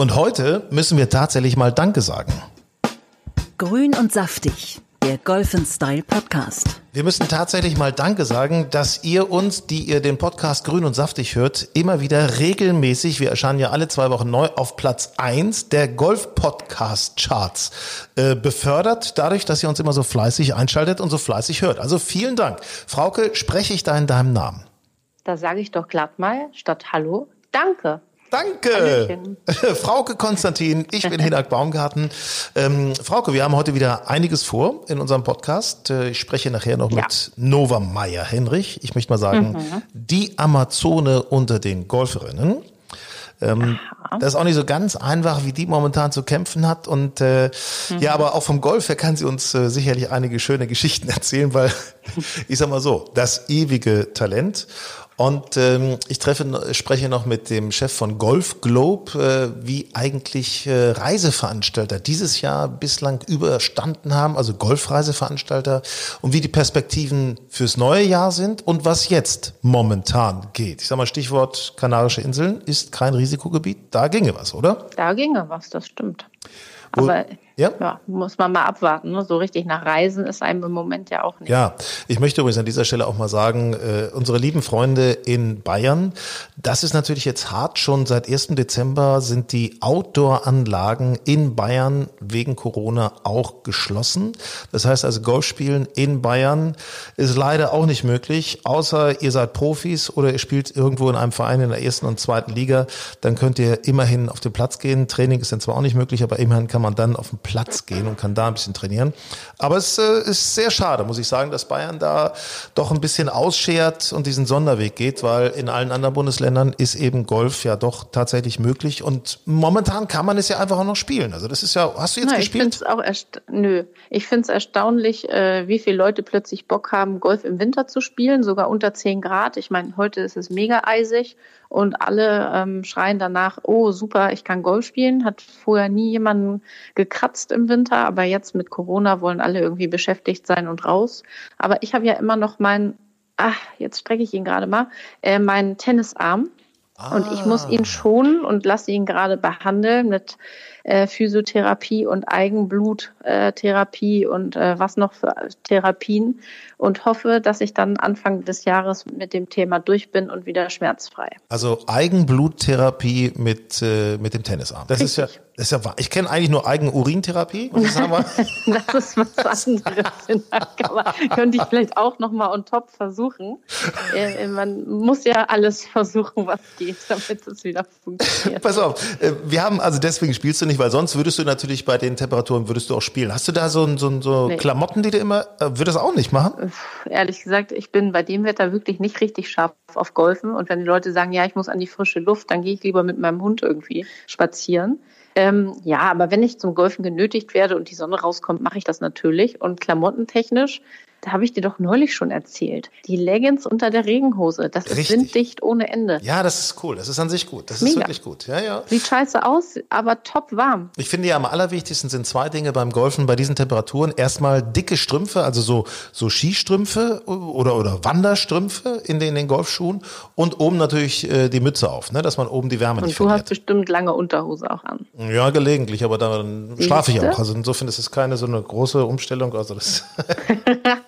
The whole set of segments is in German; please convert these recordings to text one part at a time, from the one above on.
Und heute müssen wir tatsächlich mal Danke sagen. Grün und saftig, der Golf Style Podcast. Wir müssen tatsächlich mal Danke sagen, dass ihr uns, die ihr den Podcast Grün und Saftig hört, immer wieder regelmäßig, wir erscheinen ja alle zwei Wochen neu, auf Platz eins der Golf-Podcast-Charts äh, befördert, dadurch, dass ihr uns immer so fleißig einschaltet und so fleißig hört. Also vielen Dank. Frauke, spreche ich da in deinem Namen? Da sage ich doch glatt mal statt Hallo, Danke. Danke. Hallöchen. Frauke Konstantin, ich bin Hinak Baumgarten. Ähm, Frauke, wir haben heute wieder einiges vor in unserem Podcast. Äh, Ich spreche nachher noch Ja. mit Nova Meyer Henrich. Ich möchte mal sagen, die Amazone unter den Golferinnen. Ähm, das ist auch nicht so ganz einfach, wie die momentan zu kämpfen hat. Und äh, ja, aber auch vom Golf her kann sie uns äh, sicherlich einige schöne Geschichten erzählen, weil ich sag mal so, das ewige Talent. Und ähm, ich treffe, spreche noch mit dem Chef von Golf Globe, äh, wie eigentlich äh, Reiseveranstalter dieses Jahr bislang überstanden haben, also Golfreiseveranstalter, und wie die Perspektiven fürs neue Jahr sind und was jetzt momentan geht. Ich sag mal, Stichwort Kanarische Inseln ist kein Risikogebiet. Da ginge was, oder? Da ginge was, das stimmt. Wo- Aber ja? ja. muss man mal abwarten. Ne? So richtig nach Reisen ist einem im Moment ja auch nicht. Ja, ich möchte übrigens an dieser Stelle auch mal sagen, äh, unsere lieben Freunde in Bayern, das ist natürlich jetzt hart. Schon seit 1. Dezember sind die Outdoor-Anlagen in Bayern wegen Corona auch geschlossen. Das heißt also, Golfspielen in Bayern ist leider auch nicht möglich, außer ihr seid Profis oder ihr spielt irgendwo in einem Verein in der ersten und zweiten Liga. Dann könnt ihr immerhin auf den Platz gehen. Training ist dann zwar auch nicht möglich, aber immerhin kann man dann auf den Platz gehen und kann da ein bisschen trainieren. Aber es äh, ist sehr schade, muss ich sagen, dass Bayern da doch ein bisschen ausschert und diesen Sonderweg geht, weil in allen anderen Bundesländern ist eben Golf ja doch tatsächlich möglich und momentan kann man es ja einfach auch noch spielen. Also das ist ja, hast du jetzt ich finde gespielt? es auch erst nö. Ich finde es erstaunlich, äh, wie viele Leute plötzlich Bock haben, Golf im Winter zu spielen, sogar unter 10 Grad. Ich meine, heute ist es mega eisig und alle ähm, schreien danach, oh super, ich kann Golf spielen. Hat vorher nie jemanden gekratzt im Winter, aber jetzt mit Corona wollen alle irgendwie beschäftigt sein und raus. Aber ich habe ja immer noch meinen, ach, jetzt strecke ich ihn gerade mal, äh, meinen Tennisarm. Und ich muss ihn schonen und lasse ihn gerade behandeln mit äh, Physiotherapie und Eigenbluttherapie Therapie und äh, was noch für Therapien und hoffe, dass ich dann Anfang des Jahres mit dem Thema durch bin und wieder schmerzfrei. Also Eigenbluttherapie mit, äh, mit dem Tennisarm. Das ist ja, das ist ja wahr. Ich kenne eigentlich nur Eigenurintherapie. aber- Das ist was anderes. Aber könnte ich vielleicht auch noch mal on top versuchen. Äh, man muss ja alles versuchen, was geht, damit es wieder funktioniert. Pass auf, äh, wir haben, also deswegen spielst du nicht, weil sonst würdest du natürlich bei den Temperaturen würdest du auch spielen. Hast du da so, so, so Nee. Klamotten, die du immer, äh, würdest du auch nicht machen? ehrlich gesagt, ich bin bei dem Wetter wirklich nicht richtig scharf auf Golfen. Und wenn die Leute sagen, ja, ich muss an die frische Luft, dann gehe ich lieber mit meinem Hund irgendwie spazieren. Ähm, ja, aber wenn ich zum Golfen genötigt werde und die Sonne rauskommt, mache ich das natürlich. Und klamottentechnisch, da habe ich dir doch neulich schon erzählt. Die Leggings unter der Regenhose, das ist Richtig. winddicht ohne Ende. Ja, das ist cool. Das ist an sich gut. Das ist Mega. wirklich gut. Ja, ja. Sieht scheiße aus, aber top warm. Ich finde ja am allerwichtigsten sind zwei Dinge beim Golfen bei diesen Temperaturen. Erstmal dicke Strümpfe, also so, so Skistrümpfe oder, oder Wanderstrümpfe in den, in den Golfschuhen und oben natürlich äh, die Mütze auf, ne, dass man oben die Wärme nicht Und du hast verliert. bestimmt lange Unterhose auch an. Ja, gelegentlich, aber dann schlafe ich auch. Also insofern ist es keine so eine große Umstellung. Also das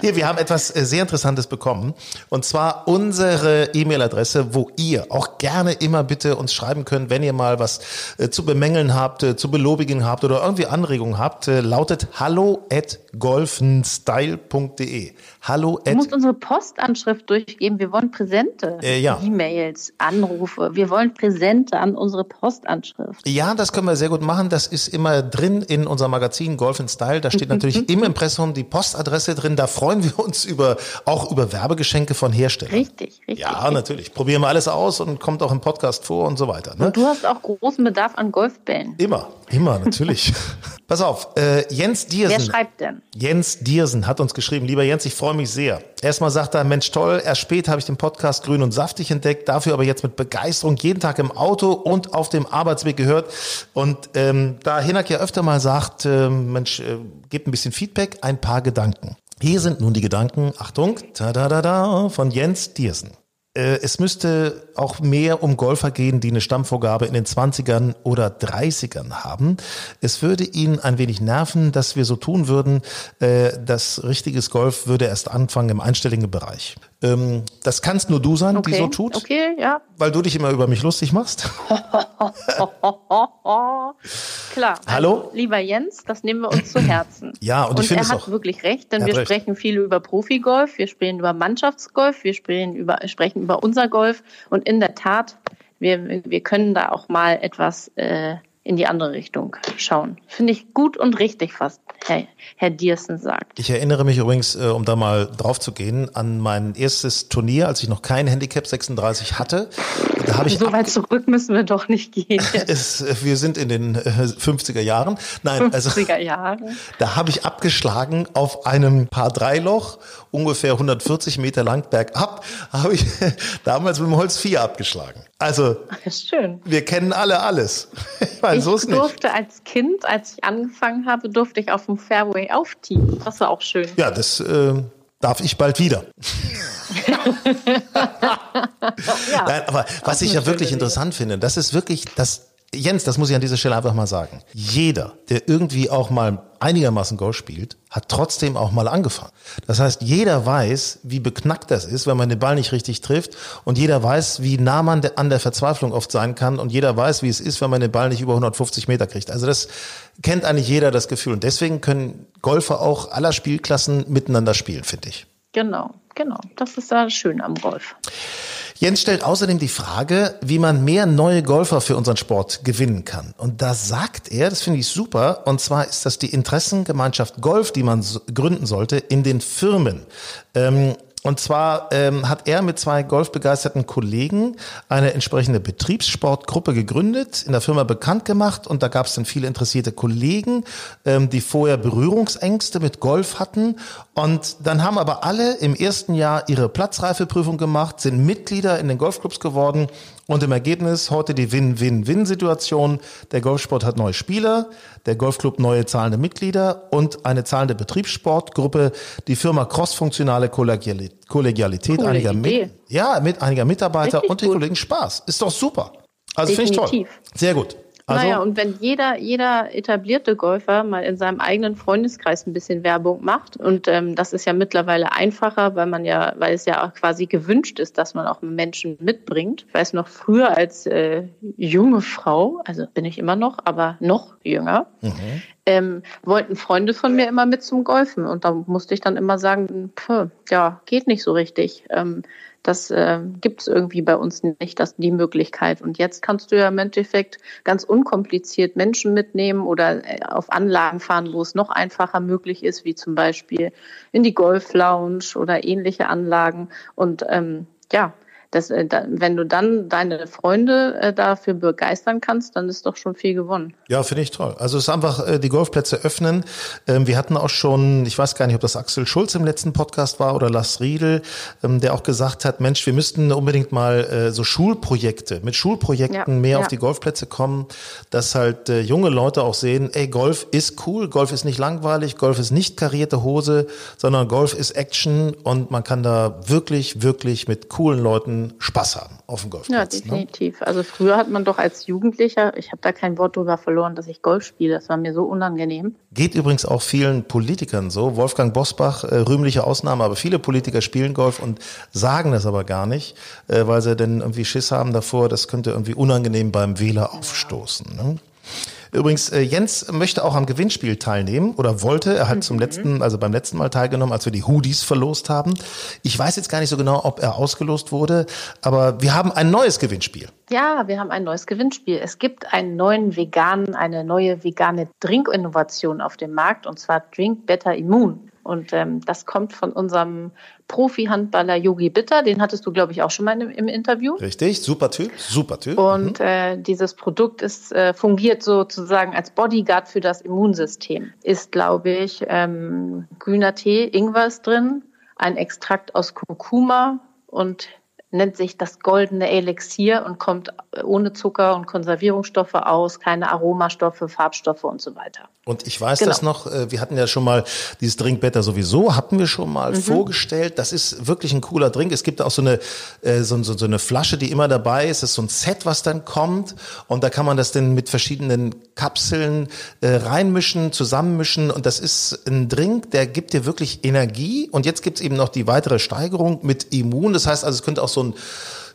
Hier, wir haben etwas äh, sehr Interessantes bekommen. Und zwar unsere E-Mail-Adresse, wo ihr auch gerne immer bitte uns schreiben könnt, wenn ihr mal was äh, zu bemängeln habt, äh, zu belobigen habt oder irgendwie Anregungen habt, lautet hallo at golfenstyle.de. Hallo Du at musst unsere Postanschrift durchgeben. Wir wollen Präsente. Äh, ja. E-Mails, Anrufe. Wir wollen Präsente an unsere Postanschrift. Ja, das können wir sehr gut machen. Das ist immer drin in unserem Magazin Golf in Style. Da steht natürlich im Impressum die Postadresse. Drin. Da freuen wir uns über auch über Werbegeschenke von Herstellern. Richtig, richtig. Ja, richtig. natürlich. Probieren wir alles aus und kommt auch im Podcast vor und so weiter. Ne? Und du hast auch großen Bedarf an Golfbällen. Immer, immer, natürlich. Pass auf, äh, Jens Diersen. Wer schreibt denn? Jens Diersen hat uns geschrieben, lieber Jens, ich freue mich sehr. Erstmal sagt er, Mensch toll, erst spät habe ich den Podcast Grün und Saftig entdeckt, dafür aber jetzt mit Begeisterung jeden Tag im Auto und auf dem Arbeitsweg gehört. Und ähm, da Hinak ja öfter mal sagt, äh, Mensch, äh, gebt ein bisschen Feedback, ein paar Gedanken. Hier sind nun die Gedanken, Achtung, ta da da da, von Jens Diersen. Äh, Es müsste auch mehr um Golfer gehen, die eine Stammvorgabe in den 20ern oder 30ern haben. Es würde ihn ein wenig nerven, dass wir so tun würden, äh, das richtiges Golf würde erst anfangen im einstelligen Bereich. Ähm, Das kannst nur du sein, die Okay, so tut, okay, ja. weil du dich immer über mich lustig machst. Klar. Hallo? Also, lieber Jens, das nehmen wir uns zu Herzen. Ja, und ich finde er es hat auch- wirklich recht, denn hat wir recht. sprechen viel über Profigolf, wir sprechen über Mannschaftsgolf, wir sprechen über, sprechen über unser Golf und in der Tat, wir, wir können da auch mal etwas äh, in die andere Richtung schauen. Finde ich gut und richtig, was Herr, Herr Diersen sagt. Ich erinnere mich übrigens, äh, um da mal drauf zu gehen, an mein erstes Turnier, als ich noch kein Handicap 36 hatte. Da habe ich So weit zurück müssen wir doch nicht gehen. es, äh, wir sind in den äh, 50er Jahren. Nein, also 50er Jahre. da habe ich abgeschlagen auf einem Paar Dreiloch, ungefähr 140 Meter lang bergab, habe ich damals mit dem Holz 4 abgeschlagen. Also schön. wir kennen alle alles. Ich meine, Ich so ist nicht. durfte als Kind, als ich angefangen habe, durfte ich auf dem Fairway aufteamen. Das war auch schön. Ja, das äh, darf ich bald wieder. Ja. Nein, aber was ich ja wirklich interessant finde, das ist wirklich, das, Jens, das muss ich an dieser Stelle einfach mal sagen. Jeder, der irgendwie auch mal einigermaßen Golf spielt, hat trotzdem auch mal angefangen. Das heißt, jeder weiß, wie beknackt das ist, wenn man den Ball nicht richtig trifft. Und jeder weiß, wie nah man an der Verzweiflung oft sein kann. Und jeder weiß, wie es ist, wenn man den Ball nicht über 150 Meter kriegt. Also das kennt eigentlich jeder das Gefühl. Und deswegen können Golfer auch aller Spielklassen miteinander spielen, finde ich. Genau, genau. Das ist da schön am Golf. Jens stellt außerdem die Frage, wie man mehr neue Golfer für unseren Sport gewinnen kann. Und da sagt er, das finde ich super, und zwar ist das die Interessengemeinschaft Golf, die man gründen sollte in den Firmen. Ähm, und zwar ähm, hat er mit zwei golfbegeisterten Kollegen eine entsprechende Betriebssportgruppe gegründet, in der Firma bekannt gemacht. Und da gab es dann viele interessierte Kollegen, ähm, die vorher Berührungsängste mit Golf hatten. Und dann haben aber alle im ersten Jahr ihre Platzreifeprüfung gemacht, sind Mitglieder in den Golfclubs geworden und im Ergebnis heute die Win-Win-Win-Situation. Der Golfsport hat neue Spieler, der Golfclub neue zahlende Mitglieder und eine zahlende Betriebssportgruppe. Die Firma crossfunktionale Kollegiali- Kollegialität Coole einiger, Idee. mit, ja, mit einiger Mitarbeiter Richtig und den gut. Kollegen Spaß. Ist doch super. Also finde ich toll. Sehr gut. Also, naja, und wenn jeder, jeder etablierte Golfer mal in seinem eigenen Freundeskreis ein bisschen Werbung macht, und ähm, das ist ja mittlerweile einfacher, weil man ja, weil es ja auch quasi gewünscht ist, dass man auch Menschen mitbringt. Ich weiß noch früher als äh, junge Frau, also bin ich immer noch, aber noch jünger, ähm, wollten Freunde von mir immer mit zum Golfen. Und da musste ich dann immer sagen, pff, ja, geht nicht so richtig. Ähm, das äh, gibt es irgendwie bei uns nicht, das, die Möglichkeit. Und jetzt kannst du ja im Endeffekt ganz unkompliziert Menschen mitnehmen oder äh, auf Anlagen fahren, wo es noch einfacher möglich ist, wie zum Beispiel in die Golf-Lounge oder ähnliche Anlagen. Und ähm, ja, das, äh, wenn du dann deine Freunde äh, dafür begeistern kannst, dann ist doch schon viel gewonnen. Ja, finde ich toll. Also es ist einfach äh, die Golfplätze öffnen. Ähm, wir hatten auch schon, ich weiß gar nicht, ob das Axel Schulz im letzten Podcast war oder Lars Riedel, ähm, der auch gesagt hat, Mensch, wir müssten unbedingt mal so Schulprojekte, mit Schulprojekten Ja, mehr ja. auf die Golfplätze kommen, dass halt junge Leute auch sehen, ey, Golf ist cool, Golf ist nicht langweilig, Golf ist nicht karierte Hose, sondern Golf ist Action und man kann da wirklich, wirklich mit coolen Leuten Spaß haben auf dem Ja, Golfplatz. ne? definitiv. Also früher hat man doch als Jugendlicher, ich habe da kein Wort drüber verloren, dass ich Golf spiele. Das war mir so unangenehm. Geht übrigens auch vielen Politikern so. Wolfgang Bosbach, äh, rühmliche Ausnahme, aber viele Politiker spielen Golf und sagen das aber gar nicht, äh, weil sie dann irgendwie Schiss haben davor, das könnte irgendwie unangenehm beim Wähler aufstoßen. Ne? Übrigens, äh, Jens möchte auch am Gewinnspiel teilnehmen oder wollte. Er hat zum letzten, also beim letzten Mal teilgenommen, als wir die Hoodies verlost haben. Ich weiß jetzt gar nicht so genau, ob er ausgelost wurde, aber wir haben ein neues Gewinnspiel. Ja, wir haben ein neues Gewinnspiel. Es gibt einen neuen veganen, eine neue vegane Drinkinnovation auf dem Markt und zwar Drink Better Immune. Und ähm, das kommt von unserem Profi-Handballer Yogi Bitter. Den hattest du, glaube ich, auch schon mal im, im Interview. Richtig, super Typ, super Typ. Und mhm. äh, dieses Produkt ist, äh, fungiert sozusagen als Bodyguard für das Immunsystem. Ist, glaube ich, ähm, grüner Tee, Ingwer ist drin, ein Extrakt aus Kurkuma und nennt sich das goldene Elixier und kommt ohne Zucker und Konservierungsstoffe aus, keine Aromastoffe, Farbstoffe und so weiter. Und ich weiß genau. das noch, äh, wir hatten ja schon mal dieses Drinkbetter sowieso, hatten wir schon mal mhm. vorgestellt. Das ist wirklich ein cooler Drink. Es gibt auch so eine, äh, so, so, so eine Flasche, die immer dabei ist. Das ist so ein Set, was dann kommt. Und da kann man das dann mit verschiedenen Kapseln äh, reinmischen, zusammenmischen. Und das ist ein Drink, der gibt dir wirklich Energie. Und jetzt gibt's eben noch die weitere Steigerung mit Immun. Das heißt also, es könnte auch so ein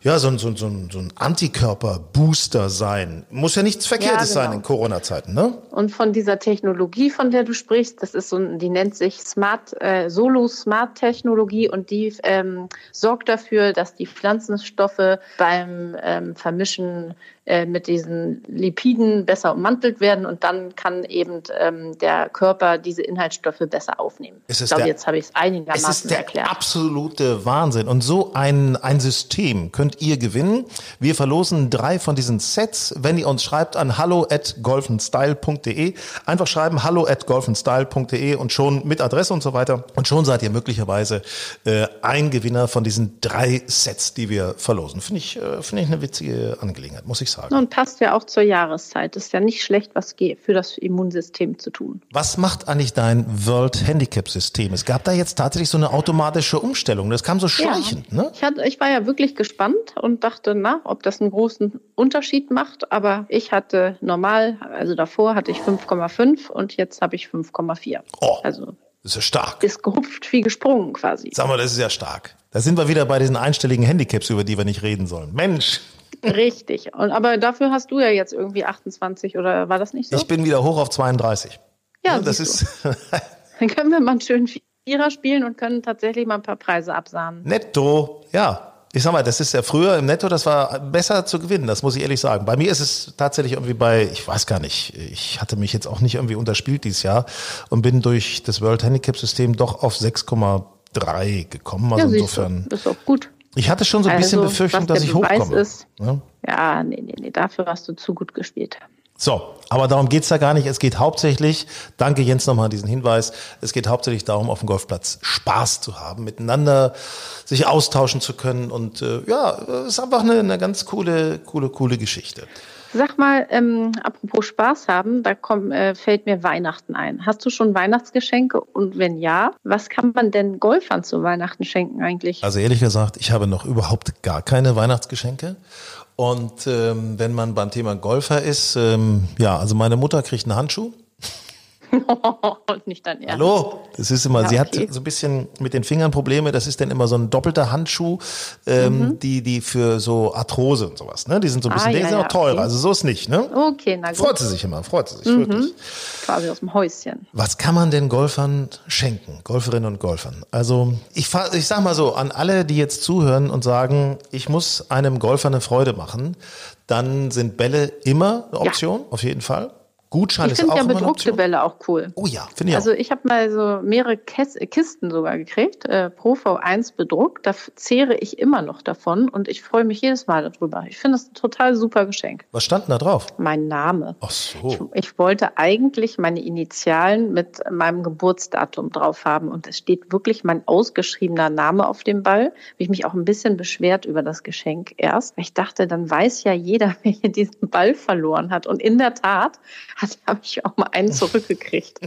ja, so ein, so so so ein Antikörper-Booster sein. Muss ja nichts Verkehrtes ja, genau. sein in Corona-Zeiten, ne? Und von dieser Technologie, von der du sprichst, das ist so ein, die nennt sich Smart, äh, Solo-Smart-Technologie und die ähm, sorgt dafür, dass die Pflanzenstoffe beim ähm, Vermischen äh, mit diesen Lipiden besser ummantelt werden und dann kann eben ähm, der Körper diese Inhaltsstoffe besser aufnehmen. ich glaube, jetzt habe ich es einigermaßen es ist der erklärt. Absolute Wahnsinn. Und so ein, ein System könnt ihr gewinnen. Wir verlosen drei von diesen Sets, wenn ihr uns schreibt an hallo at golfenstyle.de. Einfach schreiben hallo at golfenstyle.de und schon mit Adresse und so weiter. Und schon seid ihr möglicherweise äh, ein Gewinner von diesen drei Sets, die wir verlosen. Finde ich, äh, finde ich eine witzige Angelegenheit, muss ich sagen sagen. Und passt ja auch zur Jahreszeit. Ist ja nicht schlecht, was für das Immunsystem zu tun. Was macht eigentlich dein World Handicap System? Es gab da jetzt tatsächlich so eine automatische Umstellung. Das kam so schleichend, ja. ne? Ich, hatte, ich war ja wirklich gespannt und dachte, na, ob das einen großen Unterschied macht. Aber ich hatte normal, also davor hatte ich 5,5 und jetzt habe ich 5,4. Oh. Also das ist ja stark. Ist gehupft wie gesprungen quasi. Sag mal, das ist ja stark. Da sind wir wieder bei diesen einstelligen Handicaps, über die wir nicht reden sollen. Mensch. Richtig. Und, aber dafür hast du ja jetzt irgendwie 28 oder war das nicht so? Ich bin wieder hoch auf 32. Ja, ja das ist. Dann können wir mal einen schönen Vierer spielen und können tatsächlich mal ein paar Preise absahnen. Netto, ja. Ich sag mal, das ist ja früher im Netto, das war besser zu gewinnen, das muss ich ehrlich sagen. Bei mir ist es tatsächlich irgendwie bei, ich weiß gar nicht, ich hatte mich jetzt auch nicht irgendwie unterspielt dieses Jahr und bin durch das World Handicap System doch auf 6,3 gekommen. Also ja, insofern. Du, ist auch gut. Ich hatte schon so ein bisschen also, Befürchtung, dass ich hochkomme. Ist, ja? ja, nee, nee, nee, dafür hast du zu gut gespielt. So, aber darum geht's ja gar nicht. Es geht hauptsächlich, danke Jens nochmal an diesen Hinweis, es geht hauptsächlich darum, auf dem Golfplatz Spaß zu haben, miteinander sich austauschen zu können. Und äh, ja, es ist einfach eine, eine ganz coole, coole, coole Geschichte. Sag mal, ähm, apropos Spaß haben, da kommt, äh, fällt mir Weihnachten ein. Hast du schon Weihnachtsgeschenke? Und wenn ja, was kann man denn Golfern zu Weihnachten schenken eigentlich? Also ehrlich gesagt, ich habe noch überhaupt gar keine Weihnachtsgeschenke. Und ähm, wenn man beim Thema Golfer ist, ähm, ja, also meine Mutter kriegt einen Handschuh. nicht dein Ernst. Hallo, das ist immer, ja, sie okay. hat so ein bisschen mit den Fingern Probleme, das ist dann immer so ein doppelter Handschuh, ähm, mhm. die, die für so Arthrose und sowas, ne? Die sind so ein bisschen, ah, ja, die sind ja, auch teurer, okay. also so ist nicht, ne? Okay, na gut. Freut sie sich immer, freut sie sich mhm. wirklich. Quasi aus dem Häuschen. Was kann man denn Golfern schenken, Golferinnen und Golfern? Also, ich, ich sag mal so, an alle, die jetzt zuhören und sagen, ich muss einem Golfer eine Freude machen, dann sind Bälle immer eine Option, auf jeden Fall. Gutschein ich ist auch ja bedruckte Bälle auch cool. Oh ja, finde ich Also auch. ich habe mal so mehrere Kisten sogar gekriegt, äh, Pro V1 bedruckt. Da zehre ich immer noch davon und ich freue mich jedes Mal darüber. Ich finde das ein total super Geschenk. Was stand denn da drauf? Mein Name. Ach so. Ich, ich wollte eigentlich meine Initialen mit meinem Geburtsdatum drauf haben und es steht wirklich mein ausgeschriebener Name auf dem Ball. Habe ich mich auch ein bisschen beschwert über das Geschenk erst. Ich dachte, dann weiß ja jeder, wer hier diesen Ball verloren hat. Und in der Tat habe ich auch mal einen zurückgekriegt.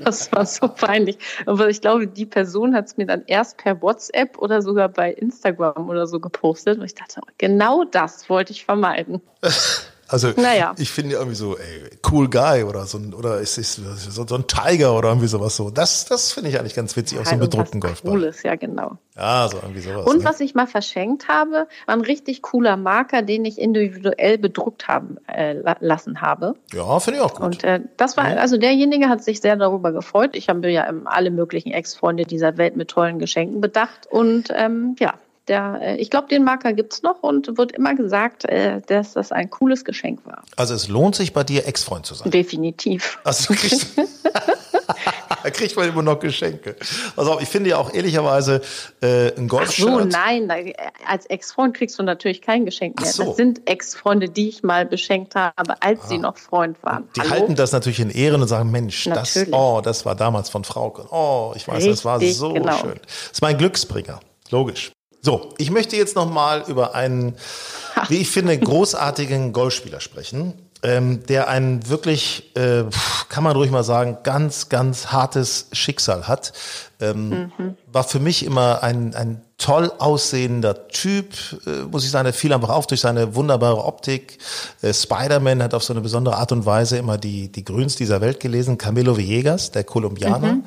Das war so peinlich. Aber ich glaube, die Person hat es mir dann erst per WhatsApp oder sogar bei Instagram oder so gepostet. Und ich dachte, genau das wollte ich vermeiden. Also naja. ich finde irgendwie so, ey, cool guy oder so ein, oder ist es so, so, ein Tiger oder irgendwie sowas so. Das, das finde ich eigentlich ganz witzig, auch so einen bedruckten Golfball. Cooles, ja genau. Ja, so irgendwie sowas. Und ne? was ich mal verschenkt habe, war ein richtig cooler Marker, den ich individuell bedruckt haben äh, lassen habe. Ja, finde ich auch gut. Und äh, das war, also derjenige hat sich sehr darüber gefreut. Ich habe ja alle möglichen Ex-Freunde dieser Welt mit tollen Geschenken bedacht. Und ähm, ja, der, äh, ich glaube, den Marker gibt's noch und wird immer gesagt, äh, dass das ein cooles Geschenk war. Also es lohnt sich bei dir, Ex-Freund zu sein. Definitiv. Also kriegst da kriegt man immer noch Geschenke. Also ich finde ja auch ehrlicherweise äh, ein Golfshirt. Ach so, nein, als Ex-Freund kriegst du natürlich kein Geschenk mehr. So. Das sind Ex-Freunde, die ich mal beschenkt habe, als ah. sie noch Freund waren. Die Hallo? halten das natürlich in Ehren und sagen, Mensch, das, oh, das war damals von Frau. Oh, ich weiß, Richtig, das war so genau. schön. Das ist mein Glücksbringer. Logisch. So, ich möchte jetzt noch mal über einen, wie ich finde, großartigen Golfspieler sprechen, ähm, der ein wirklich, äh, kann man ruhig mal sagen, ganz, ganz hartes Schicksal hat. Ähm, mhm. War für mich immer ein, ein toll aussehender Typ, äh, muss ich sagen, er fiel einfach auf durch seine wunderbare Optik. Äh, Spider-Man hat auf so eine besondere Art und Weise immer die, die Grüns dieser Welt gelesen. Camilo Villegas, der Kolumbianer. Mhm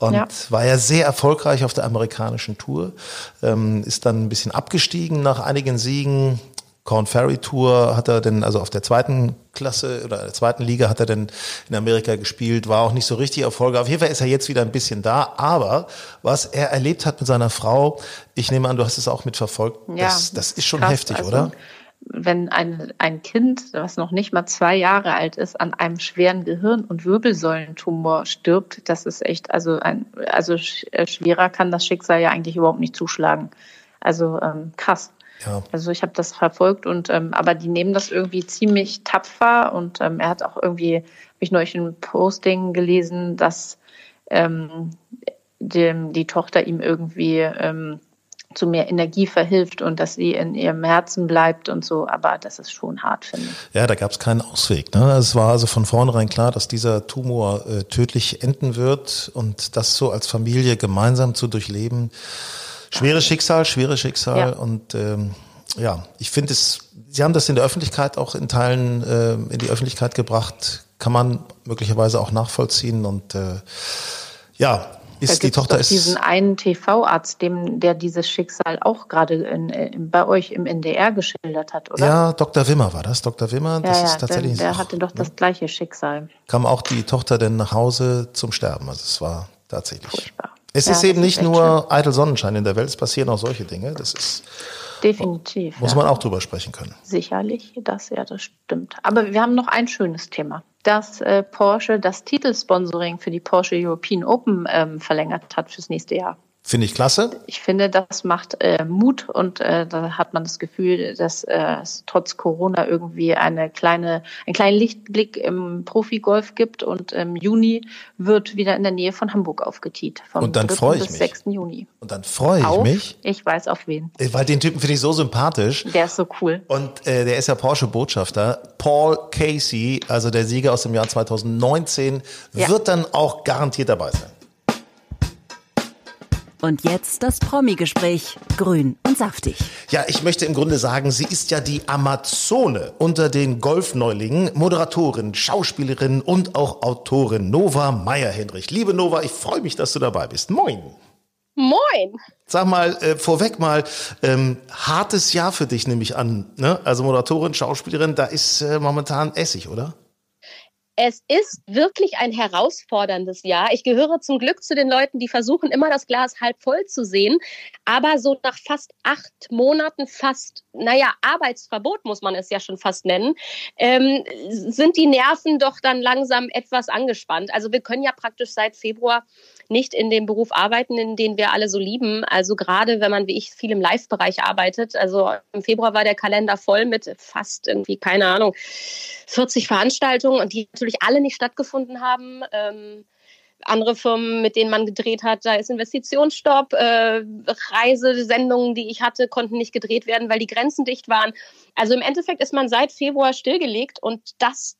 und ja. war ja sehr erfolgreich auf der amerikanischen Tour, ähm, ist dann ein bisschen abgestiegen nach einigen Siegen. Corn Ferry Tour hat er denn, also auf der zweiten Klasse oder der zweiten Liga hat er denn in Amerika gespielt, war auch nicht so richtig erfolgreich. Auf jeden Fall ist er jetzt wieder ein bisschen da, aber was er erlebt hat mit seiner Frau, ich nehme an, du hast es auch mitverfolgt, ja, das, das ist schon krass, heftig, also, oder? wenn ein, ein Kind, was noch nicht mal zwei Jahre alt ist, an einem schweren Gehirn- und Wirbelsäulentumor stirbt, das ist echt, also ein, also äh, schwerer kann das Schicksal ja eigentlich überhaupt nicht zuschlagen. Also ähm, krass. Ja. Also ich habe das verfolgt und ähm, aber die nehmen das irgendwie ziemlich tapfer und ähm, er hat auch irgendwie, habe ich neulich ein Posting gelesen, dass ähm, dem, die Tochter ihm irgendwie ähm, zu mehr Energie verhilft und dass sie in ihrem Herzen bleibt und so. Aber das ist schon hart, finde ich. Ja, da gab es keinen Ausweg. Ne? Es war also von vornherein klar, dass dieser Tumor äh, tödlich enden wird und das so als Familie gemeinsam zu durchleben. Schweres Schicksal, schweres Schicksal. Ja. Und ähm, ja, ich finde es, Sie haben das in der Öffentlichkeit auch in Teilen äh, in die Öffentlichkeit gebracht, kann man möglicherweise auch nachvollziehen und äh, ja, ist die Tochter ist diesen einen TV-Arzt, dem der dieses Schicksal auch gerade bei euch im NDR geschildert hat, oder? Ja, Dr. Wimmer war das. Dr. Wimmer, das ja, ist tatsächlich. Der, der hatte doch das gleiche Schicksal. Kam auch die Tochter denn nach Hause zum Sterben? Also es war tatsächlich. Furchtbar. Es ja, ist eben nicht ist nur schön. eitel Sonnenschein in der Welt, es passieren auch solche Dinge. Das ist definitiv. Muss man auch drüber sprechen können. Sicherlich, das ja, das stimmt. Aber wir haben noch ein schönes Thema dass äh, Porsche das Titelsponsoring für die Porsche European Open ähm, verlängert hat fürs nächste Jahr. Finde ich klasse. Ich finde, das macht äh, Mut und äh, da hat man das Gefühl, dass äh, es trotz Corona irgendwie eine kleine, einen kleinen Lichtblick im Profigolf gibt und im Juni wird wieder in der Nähe von Hamburg aufgetiet. Vom und dann freue ich bis mich. 6. Juni. Und dann freue ich auf, mich. Ich weiß auf wen. Äh, weil den Typen finde ich so sympathisch. Der ist so cool. Und äh, der ist ja Porsche-Botschafter. Paul Casey, also der Sieger aus dem Jahr 2019, ja. wird dann auch garantiert dabei sein. Und jetzt das Promi-Gespräch. Grün und saftig. Ja, ich möchte im Grunde sagen, sie ist ja die Amazone unter den Golfneulingen, Moderatorin, Schauspielerin und auch Autorin Nova Meyer-Henrich. Liebe Nova, ich freue mich, dass du dabei bist. Moin. Moin. Sag mal, äh, vorweg mal, ähm, hartes Jahr für dich nehme ich an. Ne? Also Moderatorin, Schauspielerin, da ist äh, momentan Essig, oder? Es ist wirklich ein herausforderndes Jahr. Ich gehöre zum Glück zu den Leuten, die versuchen, immer das Glas halb voll zu sehen. Aber so nach fast acht Monaten, fast, naja, Arbeitsverbot muss man es ja schon fast nennen, ähm, sind die Nerven doch dann langsam etwas angespannt. Also wir können ja praktisch seit Februar nicht in dem Beruf arbeiten, in den wir alle so lieben. Also gerade wenn man wie ich viel im Live-Bereich arbeitet. Also im Februar war der Kalender voll mit fast irgendwie, keine Ahnung, 40 Veranstaltungen und die natürlich alle nicht stattgefunden haben. Ähm, andere Firmen, mit denen man gedreht hat, da ist Investitionsstopp, äh, Reisesendungen, die ich hatte, konnten nicht gedreht werden, weil die Grenzen dicht waren. Also im Endeffekt ist man seit Februar stillgelegt und das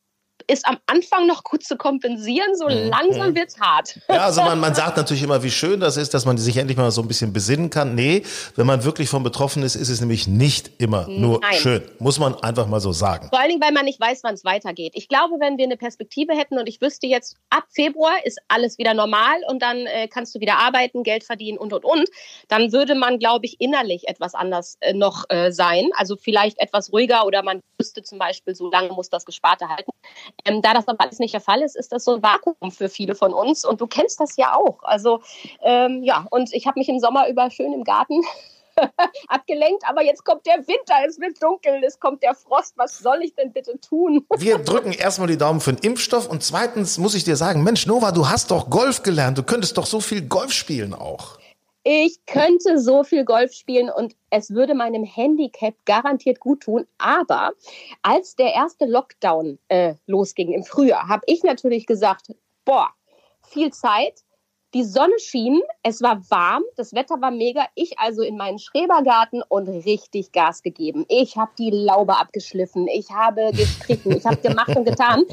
ist am Anfang noch gut zu kompensieren, so mhm. langsam wird's hart. Ja, also man, man sagt natürlich immer, wie schön das ist, dass man sich endlich mal so ein bisschen besinnen kann. Nee, wenn man wirklich von betroffen ist, ist es nämlich nicht immer nur Nein. schön. Muss man einfach mal so sagen. Vor allen Dingen, weil man nicht weiß, wann es weitergeht. Ich glaube, wenn wir eine Perspektive hätten und ich wüsste jetzt, ab Februar ist alles wieder normal und dann äh, kannst du wieder arbeiten, Geld verdienen und, und, und, dann würde man, glaube ich, innerlich etwas anders äh, noch äh, sein. Also vielleicht etwas ruhiger oder man wüsste zum Beispiel, so lange muss das Gesparte halten. Ähm, da das aber alles nicht der Fall ist, ist das so ein Vakuum für viele von uns. Und du kennst das ja auch. Also ähm, ja, und ich habe mich im Sommer über schön im Garten abgelenkt, aber jetzt kommt der Winter, es wird dunkel, es kommt der Frost. Was soll ich denn bitte tun? Wir drücken erstmal die Daumen für den Impfstoff und zweitens muss ich dir sagen, Mensch, Nova, du hast doch Golf gelernt. Du könntest doch so viel Golf spielen auch. Ich könnte so viel Golf spielen und es würde meinem Handicap garantiert gut tun. Aber als der erste Lockdown äh, losging im Frühjahr, habe ich natürlich gesagt, boah, viel Zeit. Die Sonne schien, es war warm, das Wetter war mega. Ich also in meinen Schrebergarten und richtig Gas gegeben. Ich habe die Laube abgeschliffen, ich habe gestrichen, ich habe gemacht und getan.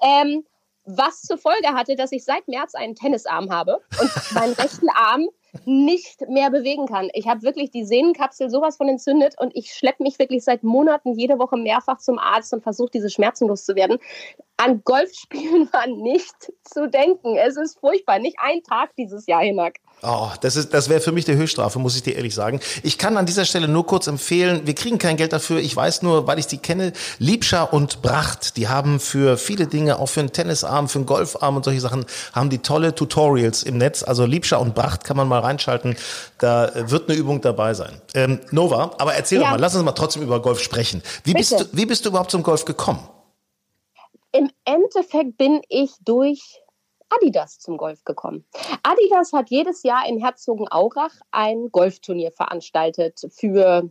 Ähm, was zur Folge hatte, dass ich seit März einen Tennisarm habe und meinen rechten Arm nicht mehr bewegen kann. Ich habe wirklich die Sehnenkapsel sowas von entzündet und ich schleppe mich wirklich seit Monaten jede Woche mehrfach zum Arzt und versuche, diese Schmerzen loszuwerden. An Golfspielen war nicht zu denken. Es ist furchtbar. Nicht ein Tag dieses Jahr, Hinak. Oh, das ist, das wäre für mich die Höchststrafe, muss ich dir ehrlich sagen. Ich kann an dieser Stelle nur kurz empfehlen, wir kriegen kein Geld dafür. Ich weiß nur, weil ich die kenne, Liebscher und Bracht, die haben für viele Dinge, auch für einen Tennisarm, für einen Golfarm und solche Sachen, haben die tolle Tutorials im Netz. Also Liebscher und Bracht kann man mal reinschalten. Da wird eine Übung dabei sein. Ähm, Nova, aber erzähl ja. doch mal, lass uns mal trotzdem über Golf sprechen. Wie bist, du, wie bist du überhaupt zum Golf gekommen? Im Endeffekt bin ich durch Adidas zum Golf gekommen. Adidas hat jedes Jahr in Herzogenaurach ein Golfturnier veranstaltet für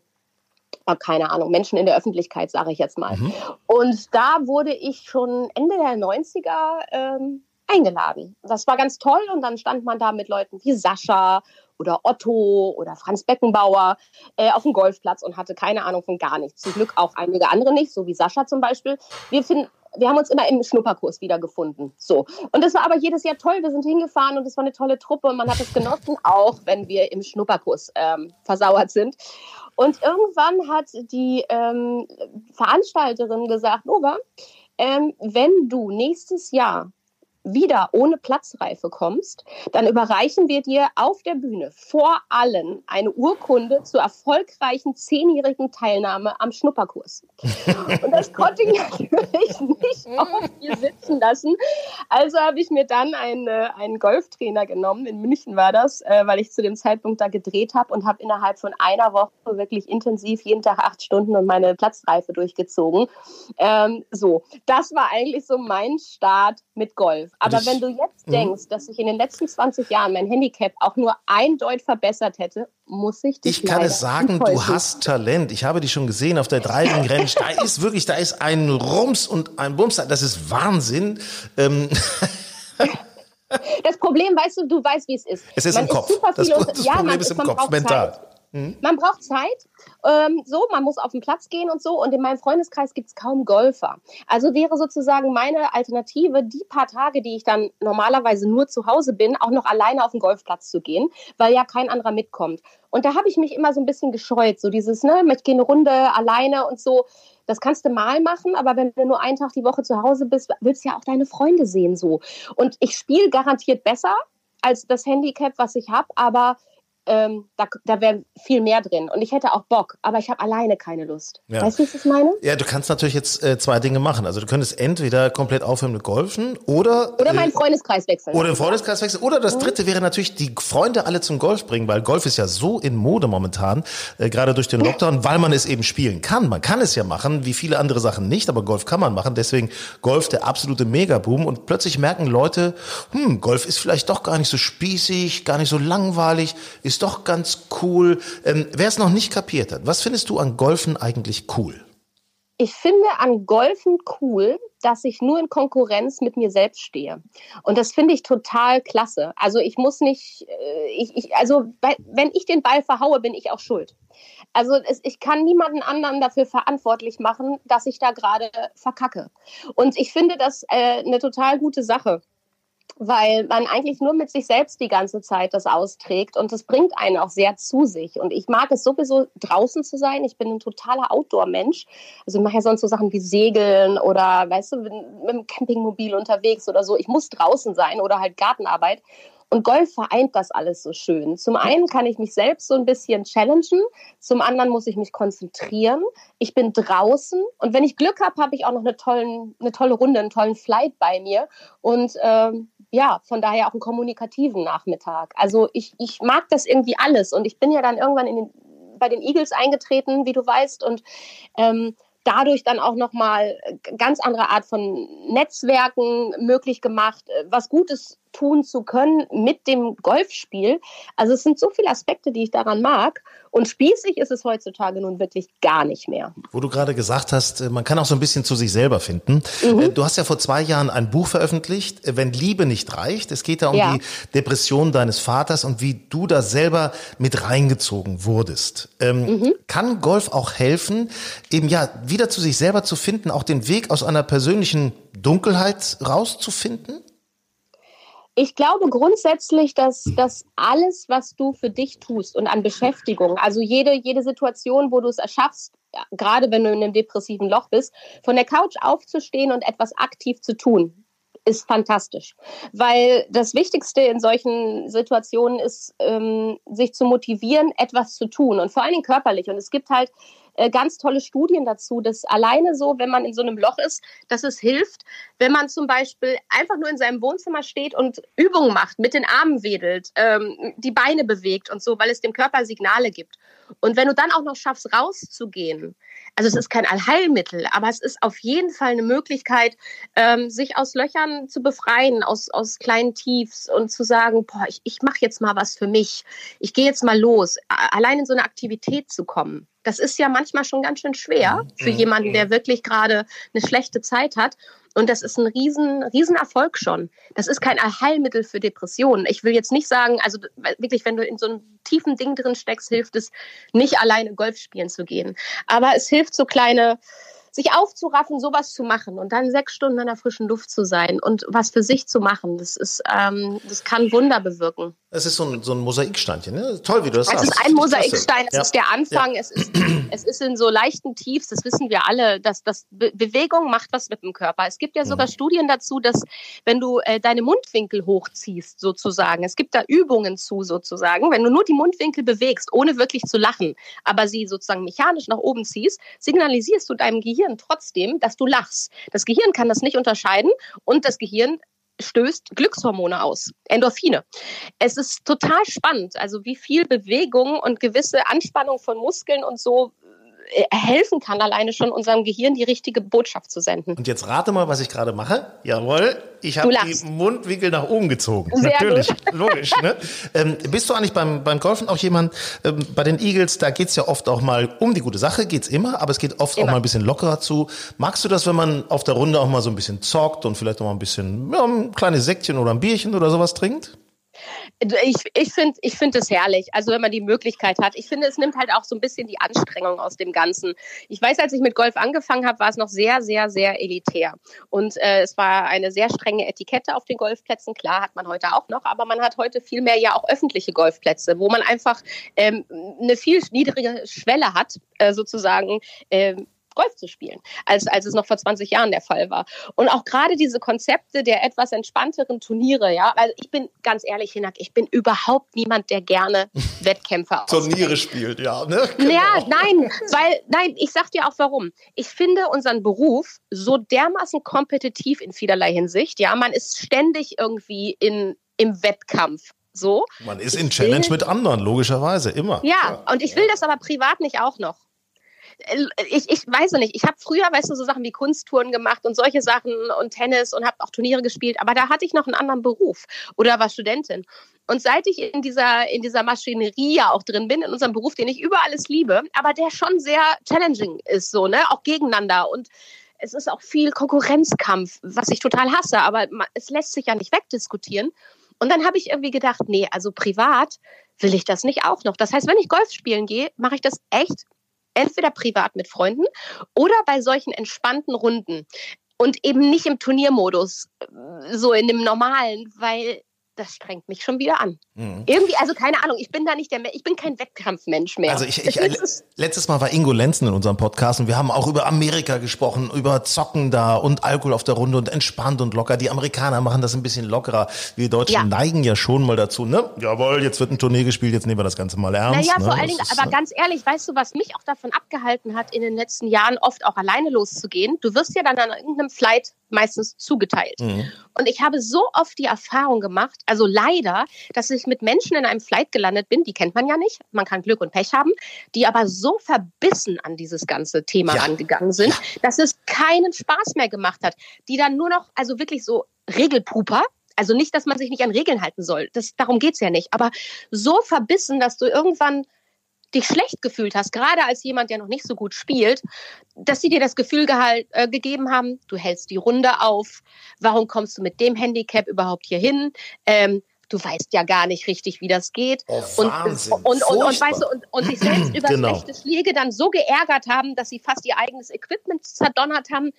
oh, keine Ahnung, Menschen in der Öffentlichkeit, sage ich jetzt mal. Mhm. Und da wurde ich schon Ende der 90er ähm, eingeladen. Das war ganz toll und dann stand man da mit Leuten wie Sascha oder Otto oder Franz Beckenbauer äh, auf dem Golfplatz und hatte keine Ahnung von gar nichts. Zum Glück auch einige andere nicht, so wie Sascha zum Beispiel. Wir finden wir haben uns immer im Schnupperkurs wiedergefunden. So. Und das war aber jedes Jahr toll. Wir sind hingefahren und es war eine tolle Truppe und man hat es genossen, auch wenn wir im Schnupperkurs ähm, versauert sind. Und irgendwann hat die ähm, Veranstalterin gesagt, Nova, ähm, wenn du nächstes Jahr wieder ohne Platzreife kommst, dann überreichen wir dir auf der Bühne vor allen eine Urkunde zur erfolgreichen zehnjährigen Teilnahme am Schnupperkurs. Und das konnte ich natürlich nicht auf mir sitzen lassen. Also habe ich mir dann einen, einen Golftrainer genommen, in München war das, äh, weil ich zu dem Zeitpunkt da gedreht habe und habe innerhalb von einer Woche wirklich intensiv jeden Tag acht Stunden und meine Platzreife durchgezogen. Ähm, so, das war eigentlich so mein Start mit Golf. Aber das, wenn du jetzt mhm. denkst, dass ich in den letzten 20 Jahren mein Handicap auch nur eindeutig verbessert hätte, muss ich dich Ich kann es sagen, enttäuschen. du hast Talent. Ich habe dich schon gesehen auf der Driving Range. Da ist wirklich, da ist ein Rums und ein Bums. Das ist Wahnsinn. Ähm. Das Problem, weißt du, du weißt, wie es ist. Es ist Man im Kopf. das, das ja, Problem ist im Kopf, mental. Zeit. Mhm. Man braucht Zeit. Ähm, so, man muss auf den Platz gehen und so. Und in meinem Freundeskreis gibt es kaum Golfer. Also wäre sozusagen meine Alternative, die paar Tage, die ich dann normalerweise nur zu Hause bin, auch noch alleine auf den Golfplatz zu gehen, weil ja kein anderer mitkommt. Und da habe ich mich immer so ein bisschen gescheut. So dieses, ne, ich gehe eine Runde alleine und so. Das kannst du mal machen, aber wenn du nur einen Tag die Woche zu Hause bist, willst du ja auch deine Freunde sehen so. Und ich spiele garantiert besser als das Handicap, was ich habe, aber ähm, da, da wäre viel mehr drin. Und ich hätte auch Bock, aber ich habe alleine keine Lust. Ja. Weißt du, was ich meine? Ja, du kannst natürlich jetzt äh, zwei Dinge machen. Also du könntest entweder komplett aufhören mit Golfen oder... Oder meinen äh, Freundeskreis wechseln. Oder den Freundeskreis wechseln. Oder das mhm. dritte wäre natürlich, die Freunde alle zum Golf bringen, weil Golf ist ja so in Mode momentan, äh, gerade durch den Lockdown, weil man es eben spielen kann. Man kann es ja machen, wie viele andere Sachen nicht, aber Golf kann man machen. Deswegen Golf der absolute Megaboom. Und plötzlich merken Leute, hm, Golf ist vielleicht doch gar nicht so spießig, gar nicht so langweilig, ist ist doch ganz cool. Ähm, Wer es noch nicht kapiert hat, was findest du an Golfen eigentlich cool? Ich finde an Golfen cool, dass ich nur in Konkurrenz mit mir selbst stehe. Und das finde ich total klasse. Also ich muss nicht, äh, ich, ich, also wenn ich den Ball verhaue, bin ich auch schuld. Also es, ich kann niemanden anderen dafür verantwortlich machen, dass ich da gerade verkacke. Und ich finde das äh, eine total gute Sache weil man eigentlich nur mit sich selbst die ganze Zeit das austrägt und das bringt einen auch sehr zu sich. Und ich mag es sowieso draußen zu sein. Ich bin ein totaler Outdoor-Mensch. Also ich mache ja sonst so Sachen wie Segeln oder, weißt du, mit dem Campingmobil unterwegs oder so. Ich muss draußen sein oder halt Gartenarbeit. Und Golf vereint das alles so schön. Zum einen kann ich mich selbst so ein bisschen challengen, zum anderen muss ich mich konzentrieren. Ich bin draußen und wenn ich Glück habe, habe ich auch noch eine, tollen, eine tolle Runde, einen tollen Flight bei mir. Und ähm, ja, von daher auch einen kommunikativen Nachmittag. Also ich, ich mag das irgendwie alles und ich bin ja dann irgendwann in den bei den Eagles eingetreten, wie du weißt, und ähm, dadurch dann auch nochmal ganz andere Art von Netzwerken möglich gemacht, äh, was Gutes tun zu können mit dem Golfspiel. Also es sind so viele Aspekte, die ich daran mag. Und spießig ist es heutzutage nun wirklich gar nicht mehr. Wo du gerade gesagt hast, äh, man kann auch so ein bisschen zu sich selber finden. Mhm. Äh, du hast ja vor zwei Jahren ein Buch veröffentlicht, Wenn Liebe nicht reicht. Es geht da um ja. die Depression deines Vaters und wie du da selber mit reingezogen wurdest. Ähm, mhm. Kann Golf auch helfen, eben ja wieder zu sich selber zu finden, auch den Weg aus einer persönlichen Dunkelheit rauszufinden? Ich glaube grundsätzlich, dass, dass alles, was du für dich tust und an Beschäftigung, also jede, jede Situation, wo du es erschaffst, gerade wenn du in einem depressiven Loch bist, von der Couch aufzustehen und etwas aktiv zu tun, ist fantastisch. Weil das Wichtigste in solchen Situationen ist, ähm, sich zu motivieren, etwas zu tun und vor allen Dingen körperlich. Und es gibt halt äh, ganz tolle Studien dazu, dass alleine so, wenn man in so einem Loch ist, dass es hilft, wenn man zum Beispiel einfach nur in seinem Wohnzimmer steht und Übungen macht, mit den Armen wedelt, ähm, die Beine bewegt und so, weil es dem Körper Signale gibt. Und wenn du dann auch noch schaffst, rauszugehen, also es ist kein Allheilmittel, aber es ist auf jeden Fall eine Möglichkeit, ähm, sich aus Löchern zu befreien, aus, aus kleinen Tiefs und zu sagen, boah, ich, ich mache jetzt mal was für mich. Ich gehe jetzt mal los, allein in so eine Aktivität zu kommen. Das ist ja manchmal schon ganz schön schwer für mhm. jemanden, der wirklich gerade eine schlechte Zeit hat. Und das ist ein riesen, riesen Erfolg schon. Das ist kein Heilmittel für Depressionen. Ich will jetzt nicht sagen, also wirklich, wenn du in so einem tiefen Ding drin steckst, hilft es nicht alleine Golf spielen zu gehen. Aber es hilft so kleine, sich aufzuraffen, sowas zu machen und dann sechs Stunden in der frischen Luft zu sein und was für sich zu machen, das ist, ähm, das kann Wunder bewirken. Es ist so ein, so ein Mosaiksteinchen, ne? Toll, wie du das es sagst. Es ist ein Mosaikstein, es ja. ist der Anfang, ja. es, ist, es ist in so leichten Tiefs, das wissen wir alle, dass, dass Be Bewegung macht was mit dem Körper. Es gibt ja sogar mhm. Studien dazu, dass wenn du äh, deine Mundwinkel hochziehst, sozusagen, es gibt da Übungen zu, sozusagen, wenn du nur die Mundwinkel bewegst, ohne wirklich zu lachen, aber sie sozusagen mechanisch nach oben ziehst, signalisierst du deinem Gehirn trotzdem, dass du lachst. Das Gehirn kann das nicht unterscheiden und das Gehirn stößt Glückshormone aus, Endorphine. Es ist total spannend, also wie viel Bewegung und gewisse Anspannung von Muskeln und so helfen kann, alleine schon unserem Gehirn die richtige Botschaft zu senden. Und jetzt rate mal, was ich gerade mache. Jawohl, ich habe die Mundwinkel nach oben gezogen. Sehr Natürlich, gut. logisch. Ne? Ähm, bist du eigentlich beim, beim Golfen auch jemand, ähm, bei den Eagles, da geht's ja oft auch mal um die gute Sache, geht's immer, aber es geht oft immer. auch mal ein bisschen lockerer zu. Magst du das, wenn man auf der Runde auch mal so ein bisschen zockt und vielleicht auch mal ein bisschen ja, ein kleines Säckchen oder ein Bierchen oder sowas trinkt? Ich, ich finde ich find es herrlich, also wenn man die Möglichkeit hat. Ich finde, es nimmt halt auch so ein bisschen die Anstrengung aus dem Ganzen. Ich weiß, als ich mit Golf angefangen habe, war es noch sehr, sehr, sehr elitär. Und äh, es war eine sehr strenge Etikette auf den Golfplätzen. Klar, hat man heute auch noch, aber man hat heute viel mehr ja auch öffentliche Golfplätze, wo man einfach ähm, eine viel niedrige Schwelle hat, äh, sozusagen. Äh, Golf zu spielen, als, als es noch vor 20 Jahren der Fall war. Und auch gerade diese Konzepte der etwas entspannteren Turniere, ja, also ich bin ganz ehrlich, Hinak, ich bin überhaupt niemand, der gerne Wettkämpfe Turniere spielt, ja, ne? Genau. Ja, nein, weil, nein, ich sag dir auch warum. Ich finde unseren Beruf so dermaßen kompetitiv in vielerlei Hinsicht, ja, man ist ständig irgendwie in, im Wettkampf. So. Man ist in Challenge will, mit anderen, logischerweise, immer. Ja, ja, und ich will das aber privat nicht auch noch. Äh, ich, ich weiß nicht, ich habe früher, weißt du, so Sachen wie Kunsttouren gemacht und solche Sachen und Tennis und habe auch Turniere gespielt, aber da hatte ich noch einen anderen Beruf oder war Studentin. Und seit ich in dieser, in dieser Maschinerie ja auch drin bin, in unserem Beruf, den ich über alles liebe, aber der schon sehr challenging ist, so, ne, auch gegeneinander und es ist auch viel Konkurrenzkampf, was ich total hasse, aber es lässt sich ja nicht wegdiskutieren. Und dann habe ich irgendwie gedacht, nee, also privat will ich das nicht auch noch. Das heißt, wenn ich Golf spielen gehe, mache ich das echt entweder privat mit Freunden oder bei solchen entspannten Runden. Und eben nicht im Turniermodus, äh, so in dem normalen, weil das strengt mich schon wieder an. Mhm. Irgendwie, also keine Ahnung, ich bin da nicht der, ich bin kein Wettkampfmensch mehr. Also ich, ich letztes Mal war Ingo Lenzen in unserem Podcast und wir haben auch über Amerika gesprochen, über Zocken da und Alkohol auf der Runde und entspannt und locker. Die Amerikaner machen das ein bisschen lockerer. Wir Deutschen ja. neigen ja schon mal dazu, ne? Jawohl, jetzt wird ein Turnier gespielt, jetzt nehmen wir das Ganze mal ernst. Naja, ne? vor allen Dingen, aber ganz ehrlich, weißt du, was mich auch davon abgehalten hat, in den letzten Jahren oft auch alleine loszugehen? Du wirst ja dann an irgendeinem Flight meistens zugeteilt. Mhm. Und ich habe so oft die Erfahrung gemacht, also leider, dass ich mit Menschen in einem Flight gelandet bin, die kennt man ja nicht, man kann Glück und Pech haben, die aber so verbissen an dieses ganze Thema ja. angegangen sind, dass es keinen Spaß mehr gemacht hat, die dann nur noch, also wirklich so Regelpuper, also nicht, dass man sich nicht an Regeln halten soll, das, darum geht's ja nicht, aber so verbissen, dass du irgendwann dich schlecht gefühlt hast, gerade als jemand, der noch nicht so gut spielt, dass sie dir das Gefühl gehalt, äh, gegeben haben, du hältst die Runde auf, warum kommst du mit dem Handicap überhaupt hier hin? Ähm, du weißt ja gar nicht richtig, wie das geht. Oh, und, Wahnsinn, und, und, und, weißt du, und, und sich selbst über genau. schlechte Schläge dann so geärgert haben, dass sie fast ihr eigenes Equipment zerdonnert haben.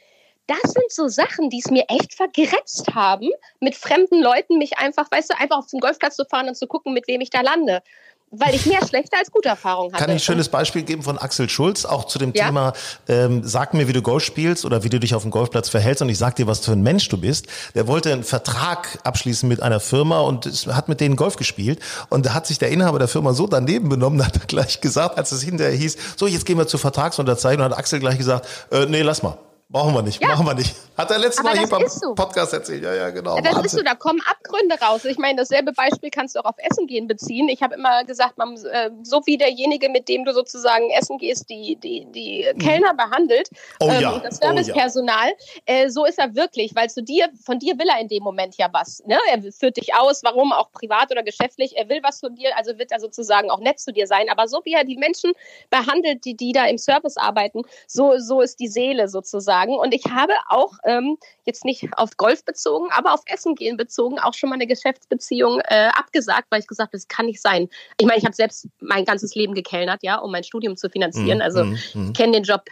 Das sind so Sachen, die es mir echt vergrätzt haben, mit fremden Leuten mich einfach, weißt du, einfach auf den Golfplatz zu fahren und zu gucken, mit wem ich da lande weil ich mehr schlechte als gute Erfahrungen hatte. Kann ich ein schönes Beispiel geben von Axel Schulz, auch zu dem ja? Thema, ähm, sag mir, wie du Golf spielst oder wie du dich auf dem Golfplatz verhältst und ich sag dir, was für ein Mensch du bist. Der wollte einen Vertrag abschließen mit einer Firma und hat mit denen Golf gespielt und da hat sich der Inhaber der Firma so daneben benommen, hat er gleich gesagt, als es hinterher hieß, so jetzt gehen wir zur Vertragsunterzeichnung, hat Axel gleich gesagt, äh, nee, lass mal. Brauchen wir nicht, ja. machen wir nicht. Hat er letztes Aber Mal hier beim so. Podcast erzählt. Ja, ja, genau. Ja, das Wahnsinn. ist so, da kommen Abgründe raus. Ich meine, dasselbe Beispiel kannst du auch auf Essen gehen beziehen. Ich habe immer gesagt, man, äh, so wie derjenige, mit dem du sozusagen essen gehst, die, die, die mhm. Kellner behandelt, oh, ähm, ja. das Servicepersonal, oh, ja. äh, so ist er wirklich, weil zu dir, von dir will er in dem Moment ja was. Ne? Er führt dich aus, warum, auch privat oder geschäftlich, er will was von dir, also wird er sozusagen auch nett zu dir sein. Aber so wie er die Menschen behandelt, die, die da im Service arbeiten, so, so ist die Seele sozusagen. Und ich habe auch ähm, jetzt nicht auf Golf bezogen, aber auf Essen gehen bezogen auch schon mal eine Geschäftsbeziehung äh, abgesagt, weil ich gesagt habe, das kann nicht sein. Ich meine, ich habe selbst mein ganzes Leben gekellnert, ja, um mein Studium zu finanzieren. Mm, also mm. ich kenne den Job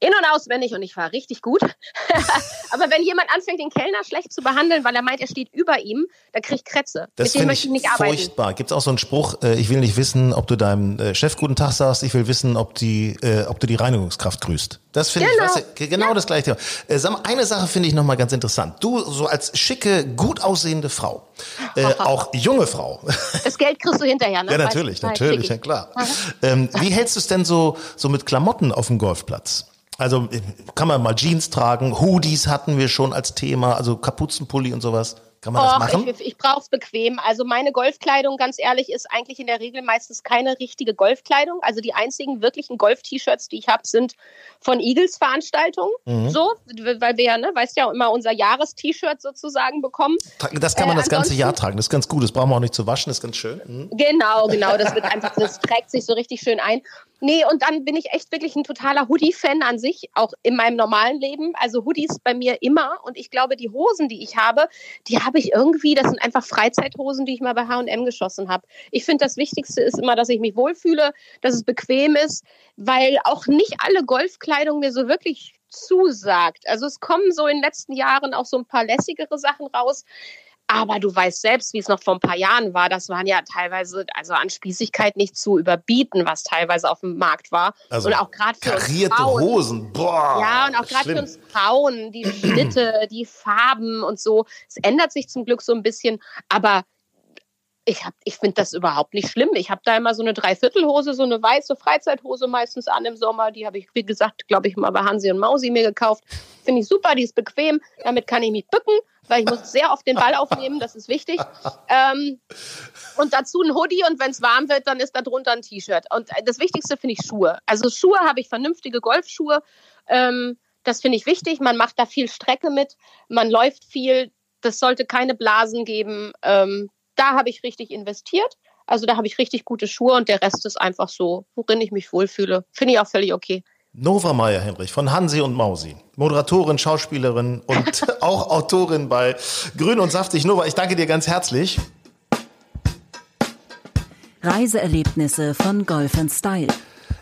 in- und auswendig und ich war richtig gut. Aber wenn jemand anfängt, den Kellner schlecht zu behandeln, weil er meint, er steht über ihm, dann kriegt Kretze. Das Mit dem möchte ich nicht arbeiten. Furchtbar. Gibt es auch so einen Spruch, äh, ich will nicht wissen, ob du deinem äh, Chef guten Tag sagst, ich will wissen, ob, die, äh, ob du die Reinigungskraft grüßt. Das finde genau. ich, weißt du, genau ja. das gleiche Thema. mal, eine Sache finde ich nochmal ganz interessant. Du, so als schicke, gut aussehende Frau, äh, auch junge Frau. Das Geld kriegst du hinterher, ne? Ja, natürlich, natürlich, ja klar. Ähm, wie hältst du es denn so, so mit Klamotten auf dem Golfplatz? Also kann man mal Jeans tragen, Hoodies hatten wir schon als Thema, also Kapuzenpulli und sowas. Kann man Och, das machen? Ich, ich brauche es bequem. Also meine Golfkleidung, ganz ehrlich, ist eigentlich in der Regel meistens keine richtige Golfkleidung. Also die einzigen wirklichen Golf-T-Shirts, die ich habe, sind von Eagles Veranstaltungen. Mhm. So, weil wir ja, ne, weißt ja, immer unser Jahres-T-Shirt sozusagen bekommen. Das kann man äh, das ganze Jahr tragen. Das ist ganz gut. Das brauchen wir auch nicht zu waschen. Das ist ganz schön. Mhm. Genau, genau. Das wird einfach, das trägt sich so richtig schön ein. Nee, und dann bin ich echt wirklich ein totaler Hoodie-Fan an sich, auch in meinem normalen Leben. Also Hoodies bei mir immer. Und ich glaube, die Hosen, die ich habe, die habe ich irgendwie, das sind einfach Freizeithosen, die ich mal bei H&M geschossen habe. Ich finde, das Wichtigste ist immer, dass ich mich wohlfühle, dass es bequem ist, weil auch nicht alle Golfkleidung mir so wirklich zusagt. Also es kommen so in den letzten Jahren auch so ein paar lässigere Sachen raus. Aber du weißt selbst, wie es noch vor ein paar Jahren war. Das waren ja teilweise, also an Spießigkeit nicht zu überbieten, was teilweise auf dem Markt war. Also und auch gerade für karierte uns Frauen. Hosen, boah. Ja, und auch gerade für uns Frauen, die Schnitte, die Farben und so. Es ändert sich zum Glück so ein bisschen, aber ich, ich finde das überhaupt nicht schlimm. Ich habe da immer so eine Dreiviertelhose, so eine weiße Freizeithose meistens an im Sommer. Die habe ich, wie gesagt, glaube ich, mal bei Hansi und Mausi mir gekauft. Finde ich super, die ist bequem. Damit kann ich mich bücken weil ich muss sehr oft den Ball aufnehmen, das ist wichtig. Ähm, und dazu ein Hoodie und wenn es warm wird, dann ist da drunter ein T-Shirt. Und das Wichtigste finde ich Schuhe. Also Schuhe habe ich vernünftige Golfschuhe. Ähm, das finde ich wichtig. Man macht da viel Strecke mit, man läuft viel. Das sollte keine Blasen geben. Ähm, da habe ich richtig investiert. Also da habe ich richtig gute Schuhe und der Rest ist einfach so, worin ich mich wohlfühle. Finde ich auch völlig okay. Nova Meyer Henrich von Hansi und Mausi. Moderatorin, Schauspielerin und auch Autorin bei Grün und Saftig. Nova, ich danke dir ganz herzlich. Reiseerlebnisse von Golf Style.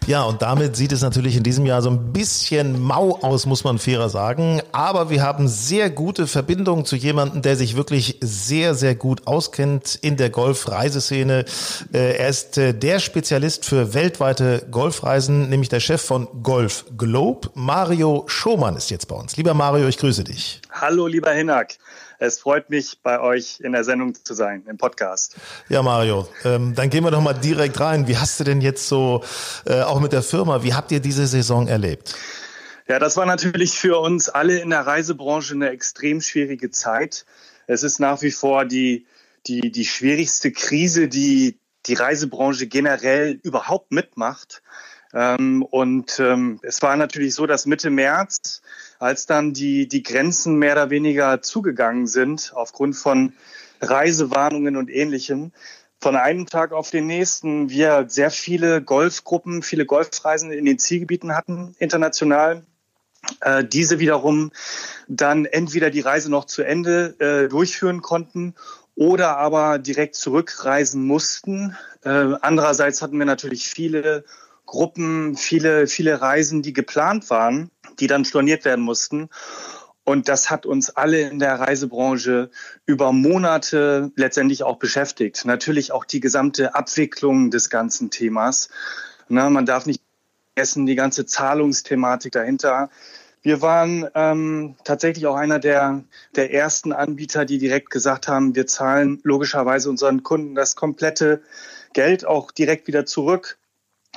Ja, und damit sieht es natürlich in diesem Jahr so ein bisschen mau aus, muss man fairer sagen. Aber wir haben sehr gute Verbindungen zu jemandem, der sich wirklich sehr, sehr gut auskennt in der Golf-Reiseszene. Äh, er ist äh, der Spezialist für weltweite Golfreisen, nämlich der Chef von Golf Globe. Mario Schomann ist jetzt bei uns. Lieber Mario, ich grüße dich. Hallo, lieber Hinak. Es freut mich, bei euch in der Sendung zu sein, im Podcast. Ja, Mario, ähm, dann gehen wir doch mal direkt rein. Wie hast du denn jetzt so, äh, auch mit der Firma, wie habt ihr diese Saison erlebt? Ja, das war natürlich für uns alle in der Reisebranche eine extrem schwierige Zeit. Es ist nach wie vor die, die, die schwierigste Krise, die die Reisebranche generell überhaupt mitmacht. Ähm, und ähm, es war natürlich so, dass Mitte März, als dann die, die Grenzen mehr oder weniger zugegangen sind, aufgrund von Reisewarnungen und ähnlichem, von einem Tag auf den nächsten wir sehr viele Golfgruppen, viele Golfreisen in den Zielgebieten hatten, international. Äh, diese wiederum dann entweder die Reise noch zu Ende äh, durchführen konnten oder aber direkt zurückreisen mussten. Äh, andererseits hatten wir natürlich viele Gruppen, viele, viele Reisen, die geplant waren, die dann storniert werden mussten. Und das hat uns alle in der Reisebranche über Monate letztendlich auch beschäftigt. Natürlich auch die gesamte Abwicklung des ganzen Themas. Na, man darf nicht vergessen, die ganze Zahlungsthematik dahinter. Wir waren ähm, tatsächlich auch einer der, der ersten Anbieter, die direkt gesagt haben, wir zahlen logischerweise unseren Kunden das komplette Geld auch direkt wieder zurück.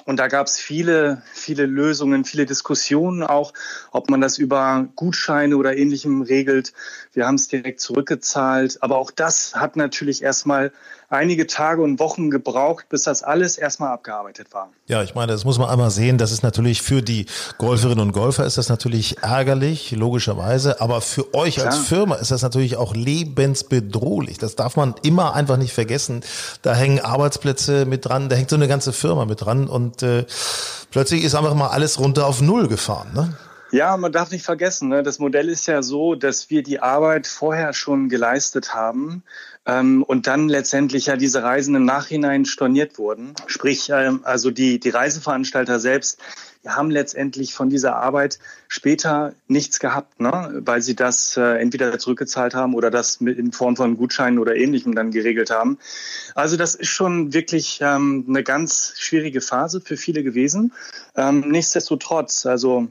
Und da gab es viele, viele Lösungen, viele Diskussionen auch, ob man das über Gutscheine oder ähnlichem regelt. Wir haben es direkt zurückgezahlt. Aber auch das hat natürlich erstmal einige Tage und Wochen gebraucht, bis das alles erstmal abgearbeitet war. Ja, ich meine, das muss man einmal sehen. Das ist natürlich für die Golferinnen und Golfer ist das natürlich ärgerlich, logischerweise. Aber für euch Klar. als Firma ist das natürlich auch lebensbedrohlich. Das darf man immer einfach nicht vergessen. Da hängen Arbeitsplätze mit dran, da hängt so eine ganze Firma mit dran und äh, plötzlich ist einfach mal alles runter auf Null gefahren. Ne? Ja, man darf nicht vergessen, ne? das Modell ist ja so, dass wir die Arbeit vorher schon geleistet haben ähm, und dann letztendlich ja diese Reisen im Nachhinein storniert wurden. Sprich, ähm, also die, die Reiseveranstalter selbst die haben letztendlich von dieser Arbeit später nichts gehabt, ne? weil sie das äh, entweder zurückgezahlt haben oder das mit in Form von Gutscheinen oder ähnlichem dann geregelt haben. Also das ist schon wirklich ähm, eine ganz schwierige Phase für viele gewesen. Ähm, nichtsdestotrotz, also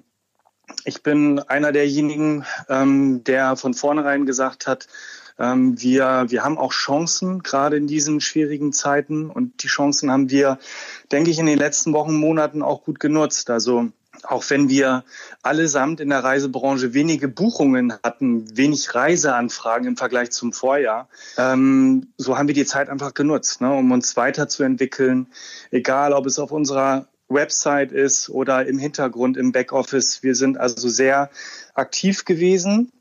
ich bin einer derjenigen, ähm, der von vornherein gesagt hat, ähm, wir, wir haben auch Chancen, gerade in diesen schwierigen Zeiten. Und die Chancen haben wir, denke ich, in den letzten Wochen, Monaten auch gut genutzt. Also auch wenn wir allesamt in der Reisebranche wenige Buchungen hatten, wenig Reiseanfragen im Vergleich zum Vorjahr, ähm, so haben wir die Zeit einfach genutzt, ne, um uns weiterzuentwickeln. Egal, ob es auf unserer Website ist oder im Hintergrund im Backoffice. Wir sind also sehr aktiv gewesen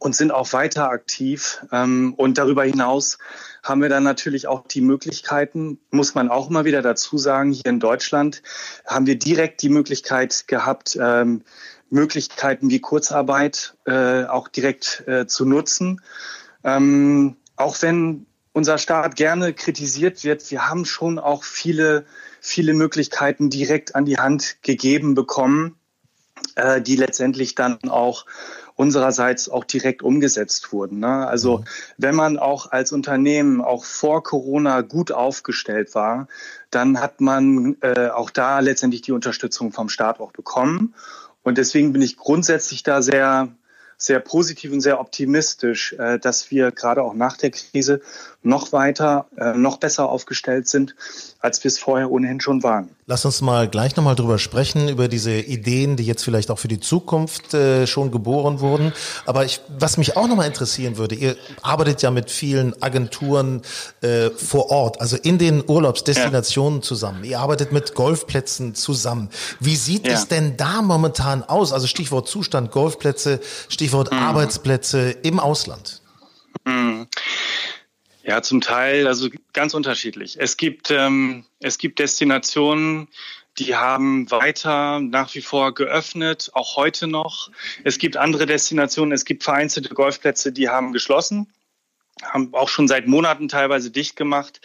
und sind auch weiter aktiv. Ähm, und darüber hinaus haben wir dann natürlich auch die Möglichkeiten, muss man auch immer wieder dazu sagen, hier in Deutschland haben wir direkt die Möglichkeit gehabt, ähm, Möglichkeiten wie Kurzarbeit äh, auch direkt äh, zu nutzen. Ähm, auch wenn unser Staat gerne kritisiert wird, wir haben schon auch viele viele Möglichkeiten direkt an die Hand gegeben bekommen, äh, die letztendlich dann auch unsererseits auch direkt umgesetzt wurden. Ne? Also mhm. wenn man auch als Unternehmen auch vor Corona gut aufgestellt war, dann hat man äh, auch da letztendlich die Unterstützung vom Staat auch bekommen. Und deswegen bin ich grundsätzlich da sehr sehr positiv und sehr optimistisch, äh, dass wir gerade auch nach der Krise noch weiter, äh, noch besser aufgestellt sind, als wir es vorher ohnehin schon waren. Lass uns mal gleich nochmal drüber sprechen, über diese Ideen, die jetzt vielleicht auch für die Zukunft äh, schon geboren wurden. Aber ich, was mich auch nochmal interessieren würde, ihr arbeitet ja mit vielen Agenturen vor Ort, also in den Urlaubsdestinationen ja. zusammen. Ihr arbeitet mit Golfplätzen zusammen. Wie sieht ja. es denn da momentan aus? Also Stichwort Zustand Golfplätze, Stichwort mhm. Arbeitsplätze im Ausland. Mhm. Ja, zum Teil, also ganz unterschiedlich. Es gibt, ähm, es gibt Destinationen, die haben weiter nach wie vor geöffnet, auch heute noch. Es gibt andere Destinationen, es gibt vereinzelte Golfplätze, die haben geschlossen, haben auch schon seit Monaten teilweise dicht gemacht.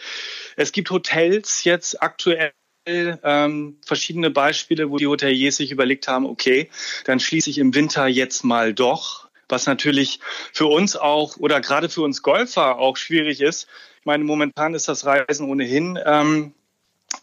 Es gibt Hotels jetzt aktuell ähm, verschiedene Beispiele, wo die Hoteliers sich überlegt haben, okay, dann schließe ich im Winter jetzt mal doch was natürlich für uns auch oder gerade für uns Golfer auch schwierig ist. Ich meine, momentan ist das Reisen ohnehin ähm,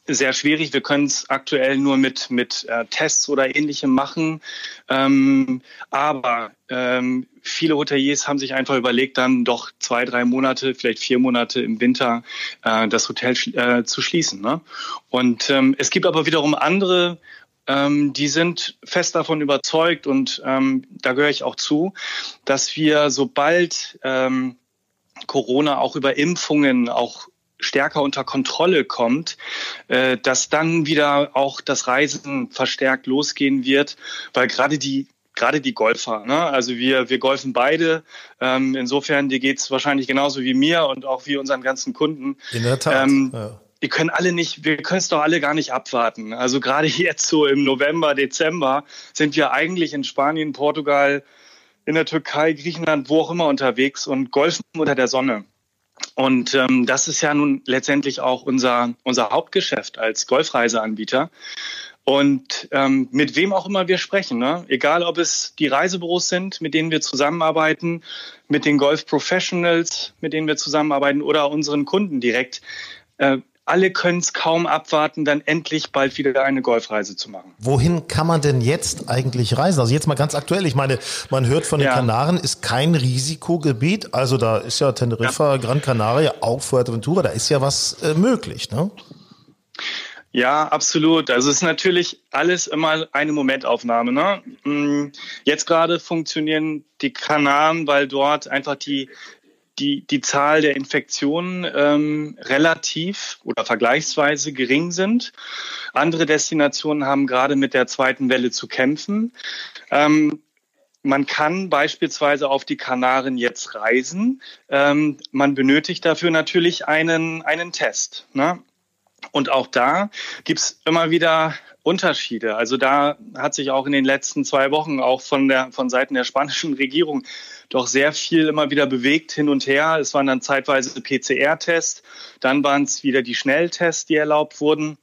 sehr schwierig. Wir können es aktuell nur mit, mit äh, Tests oder ähnlichem machen. Ähm, aber ähm, viele Hoteliers haben sich einfach überlegt, dann doch zwei, drei Monate, vielleicht vier Monate im Winter äh, das Hotel äh, zu schließen. Ne? Und ähm, es gibt aber wiederum andere ähm, die sind fest davon überzeugt und ähm, da gehöre ich auch zu, dass wir sobald ähm, Corona auch über Impfungen auch stärker unter Kontrolle kommt, äh, dass dann wieder auch das Reisen verstärkt losgehen wird, weil gerade die gerade die Golfer, ne? also wir, wir golfen beide. Ähm, insofern, dir geht's wahrscheinlich genauso wie mir und auch wie unseren ganzen Kunden. In der Tat. Ähm, ja. Wir können alle nicht, wir können es doch alle gar nicht abwarten. Also gerade jetzt so im November, Dezember sind wir eigentlich in Spanien, Portugal, in der Türkei, Griechenland, wo auch immer unterwegs und golfen unter der Sonne. Und ähm, das ist ja nun letztendlich auch unser, unser Hauptgeschäft als Golfreiseanbieter. Und ähm, mit wem auch immer wir sprechen, ne? egal ob es die Reisebüros sind, mit denen wir zusammenarbeiten, mit den Golf Professionals, mit denen wir zusammenarbeiten oder unseren Kunden direkt. Äh, alle können es kaum abwarten, dann endlich bald wieder eine Golfreise zu machen. Wohin kann man denn jetzt eigentlich reisen? Also jetzt mal ganz aktuell. Ich meine, man hört von den ja. Kanaren, ist kein Risikogebiet. Also da ist ja Teneriffa, ja. Gran Canaria, auch Fuerteventura, da ist ja was äh, möglich, ne? Ja, absolut. Also es ist natürlich alles immer eine Momentaufnahme. Ne? Mm, jetzt gerade funktionieren die Kanaren, weil dort einfach die die, die Zahl der Infektionen ähm, relativ oder vergleichsweise gering sind. Andere Destinationen haben gerade mit der zweiten Welle zu kämpfen. Ähm, man kann beispielsweise auf die Kanaren jetzt reisen. Ähm, man benötigt dafür natürlich einen, einen Test. Ne? Und auch da gibt's immer wieder Unterschiede. Also da hat sich auch in den letzten zwei Wochen auch von der von Seiten der spanischen Regierung doch sehr viel immer wieder bewegt hin und her. Es waren dann zeitweise PCR-Tests, dann waren es wieder die Schnelltests, die erlaubt wurden.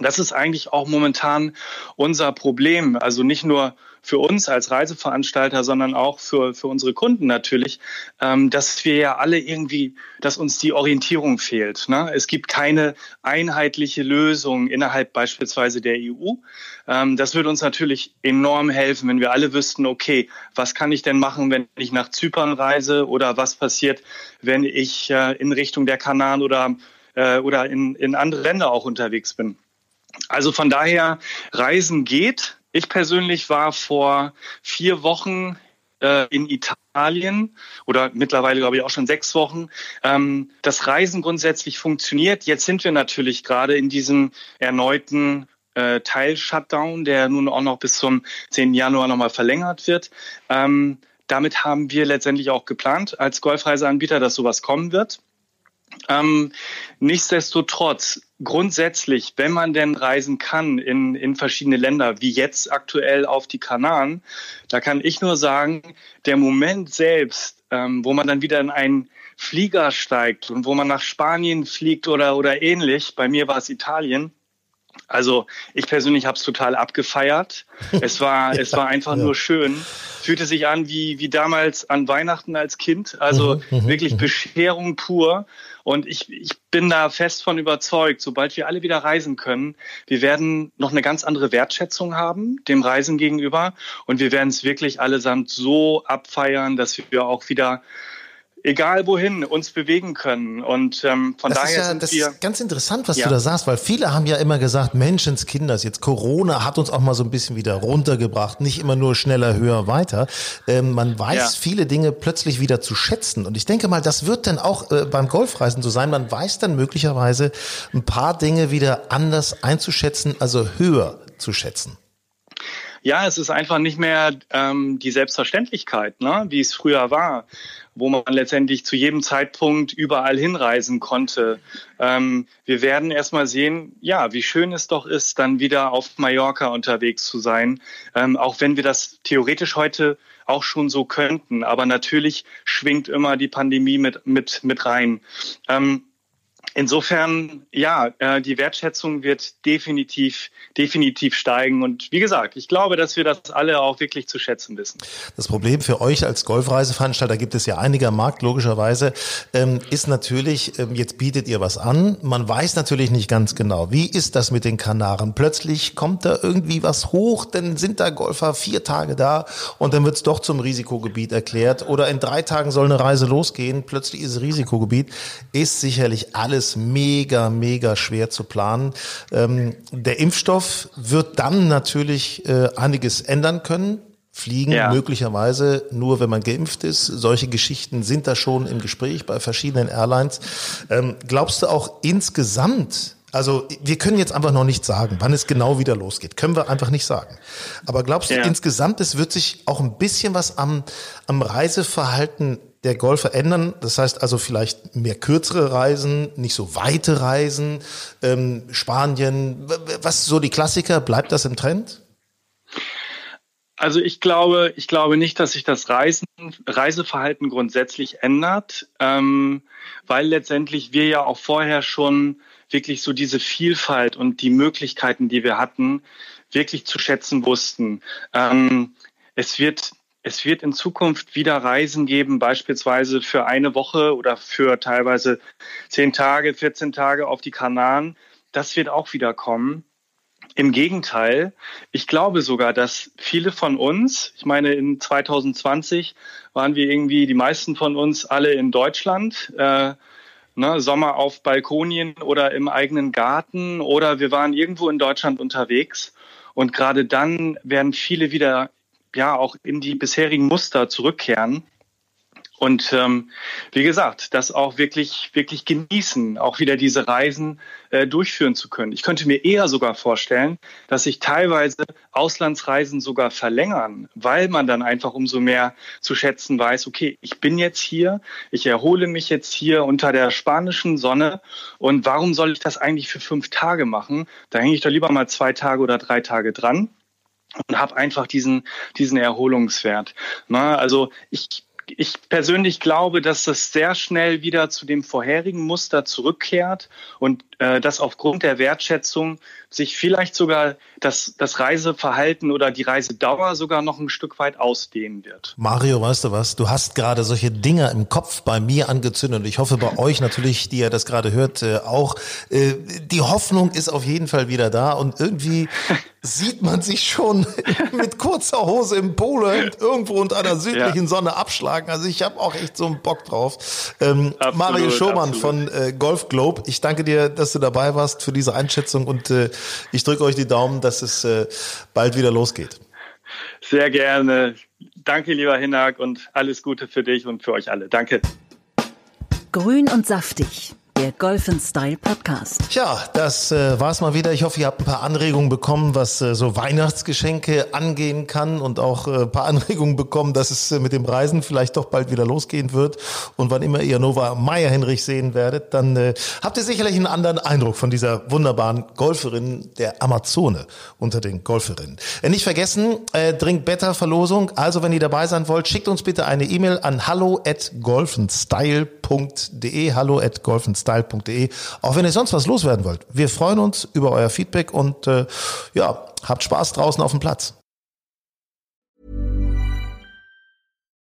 Das ist eigentlich auch momentan unser Problem. Also nicht nur für uns als Reiseveranstalter, sondern auch für, für unsere Kunden natürlich, ähm, dass wir ja alle irgendwie, dass uns die Orientierung fehlt. Ne? Es gibt keine einheitliche Lösung innerhalb beispielsweise der EU. Ähm, das würde uns natürlich enorm helfen, wenn wir alle wüssten, okay, was kann ich denn machen, wenn ich nach Zypern reise oder was passiert, wenn ich äh, in Richtung der Kanaren oder, äh, oder in, in andere Länder auch unterwegs bin. Also von daher, Reisen geht. Ich persönlich war vor vier Wochen äh, in Italien oder mittlerweile glaube ich auch schon sechs Wochen. Ähm, das Reisen grundsätzlich funktioniert. Jetzt sind wir natürlich gerade in diesem erneuten äh, Teil-Shutdown, der nun auch noch bis zum 10. Januar nochmal verlängert wird. Ähm, damit haben wir letztendlich auch geplant als Golfreiseanbieter, dass sowas kommen wird. Ähm, nichtsdestotrotz, grundsätzlich, wenn man denn reisen kann in, in verschiedene Länder, wie jetzt aktuell auf die Kanaren, da kann ich nur sagen, der Moment selbst, ähm, wo man dann wieder in einen Flieger steigt und wo man nach Spanien fliegt oder, oder ähnlich, bei mir war es Italien, also ich persönlich habe es total abgefeiert. Es war, ja, es war einfach ja. nur schön. Fühlte sich an wie, wie damals an Weihnachten als Kind. Also mhm, mhm wirklich mhm. Bescherung pur. Und ich, ich bin da fest von überzeugt, sobald wir alle wieder reisen können, wir werden noch eine ganz andere Wertschätzung haben dem Reisen gegenüber. Und wir werden es wirklich allesamt so abfeiern, dass wir auch wieder egal wohin uns bewegen können. Und ähm, von das daher ist ja, sind das wir. Ist ganz interessant, was ja. du da sagst, weil viele haben ja immer gesagt, Menschenskinders, jetzt Corona hat uns auch mal so ein bisschen wieder runtergebracht, nicht immer nur schneller, höher, weiter. Ähm, man weiß ja. viele Dinge plötzlich wieder zu schätzen. Und ich denke mal, das wird dann auch äh, beim Golfreisen so sein. Man weiß dann möglicherweise ein paar Dinge wieder anders einzuschätzen, also höher zu schätzen. Ja, es ist einfach nicht mehr ähm, die Selbstverständlichkeit, ne, wie es früher war wo man letztendlich zu jedem Zeitpunkt überall hinreisen konnte. Ähm, wir werden erstmal sehen, ja, wie schön es doch ist, dann wieder auf Mallorca unterwegs zu sein, ähm, auch wenn wir das theoretisch heute auch schon so könnten. Aber natürlich schwingt immer die Pandemie mit, mit, mit rein. Ähm, Insofern, ja, äh, die Wertschätzung wird definitiv, definitiv steigen. Und wie gesagt, ich glaube, dass wir das alle auch wirklich zu schätzen wissen. Das Problem für euch als Golfreiseveranstalter gibt es ja einiger Markt, logischerweise, ähm, ist natürlich, ähm, jetzt bietet ihr was an. Man weiß natürlich nicht ganz genau, wie ist das mit den Kanaren? Plötzlich kommt da irgendwie was hoch, dann sind da Golfer vier Tage da und dann wird es doch zum Risikogebiet erklärt. Oder in drei Tagen soll eine Reise losgehen, plötzlich ist es Risikogebiet. Ist sicherlich alles alles mega, mega schwer zu planen. Ähm, der Impfstoff wird dann natürlich äh, einiges ändern können. Fliegen ja. möglicherweise nur, wenn man geimpft ist. Solche Geschichten sind da schon im Gespräch bei verschiedenen Airlines. Ähm, glaubst du auch insgesamt, also wir können jetzt einfach noch nicht sagen, wann es genau wieder losgeht. Können wir einfach nicht sagen. Aber glaubst du ja. insgesamt, es wird sich auch ein bisschen was am, am Reiseverhalten der Golfer ändern? Das heißt also vielleicht mehr kürzere Reisen, nicht so weite Reisen, ähm, Spanien, was so die Klassiker, bleibt das im Trend? Also ich glaube, ich glaube nicht, dass sich das Reisen, Reiseverhalten grundsätzlich ändert, ähm, weil letztendlich wir ja auch vorher schon wirklich so diese Vielfalt und die Möglichkeiten, die wir hatten, wirklich zu schätzen wussten. Ähm, es wird es wird in Zukunft wieder Reisen geben, beispielsweise für eine Woche oder für teilweise zehn Tage, 14 Tage auf die Kanaren. Das wird auch wieder kommen. Im Gegenteil, ich glaube sogar, dass viele von uns, ich meine, in 2020 waren wir irgendwie, die meisten von uns alle in Deutschland, äh, ne, Sommer auf Balkonien oder im eigenen Garten oder wir waren irgendwo in Deutschland unterwegs. Und gerade dann werden viele wieder ja auch in die bisherigen Muster zurückkehren. Und ähm, wie gesagt, das auch wirklich, wirklich genießen, auch wieder diese Reisen äh, durchführen zu können. Ich könnte mir eher sogar vorstellen, dass sich teilweise Auslandsreisen sogar verlängern, weil man dann einfach umso mehr zu schätzen weiß, okay, ich bin jetzt hier, ich erhole mich jetzt hier unter der spanischen Sonne und warum soll ich das eigentlich für fünf Tage machen? Da hänge ich doch lieber mal zwei Tage oder drei Tage dran und habe einfach diesen, diesen Erholungswert. Na, also ich ich persönlich glaube, dass das sehr schnell wieder zu dem vorherigen Muster zurückkehrt und dass aufgrund der Wertschätzung sich vielleicht sogar das, das Reiseverhalten oder die Reisedauer sogar noch ein Stück weit ausdehnen wird. Mario, weißt du was? Du hast gerade solche Dinger im Kopf bei mir angezündet und ich hoffe bei euch natürlich, die ihr das gerade hört, äh, auch. Äh, die Hoffnung ist auf jeden Fall wieder da und irgendwie sieht man sich schon mit kurzer Hose im Polo irgendwo unter einer südlichen ja. Sonne abschlagen. Also ich habe auch echt so einen Bock drauf. Ähm, absolut, Mario Schomann absolut. von äh, Golf Globe, ich danke dir, dass du dabei warst für diese Einschätzung und äh, ich drücke euch die Daumen, dass es äh, bald wieder losgeht. Sehr gerne. Danke, lieber Hinak, und alles Gute für dich und für euch alle. Danke. Grün und saftig der Golf Style Podcast. Tja, das äh, war's mal wieder. Ich hoffe, ihr habt ein paar Anregungen bekommen, was äh, so Weihnachtsgeschenke angehen kann und auch äh, ein paar Anregungen bekommen, dass es äh, mit dem Reisen vielleicht doch bald wieder losgehen wird. Und wann immer ihr Nova Meyer Henrich sehen werdet, dann äh, habt ihr sicherlich einen anderen Eindruck von dieser wunderbaren Golferin der Amazone unter den Golferinnen. Äh, nicht vergessen, äh, Drink Better Verlosung. Also, wenn ihr dabei sein wollt, schickt uns bitte eine E-Mail an hallo at golfenstyle.de. Hallo at golfenstyle style.de. Auch wenn ihr sonst was loswerden wollt. Wir freuen uns über euer Feedback und äh, ja, habt Spaß draußen auf dem Platz.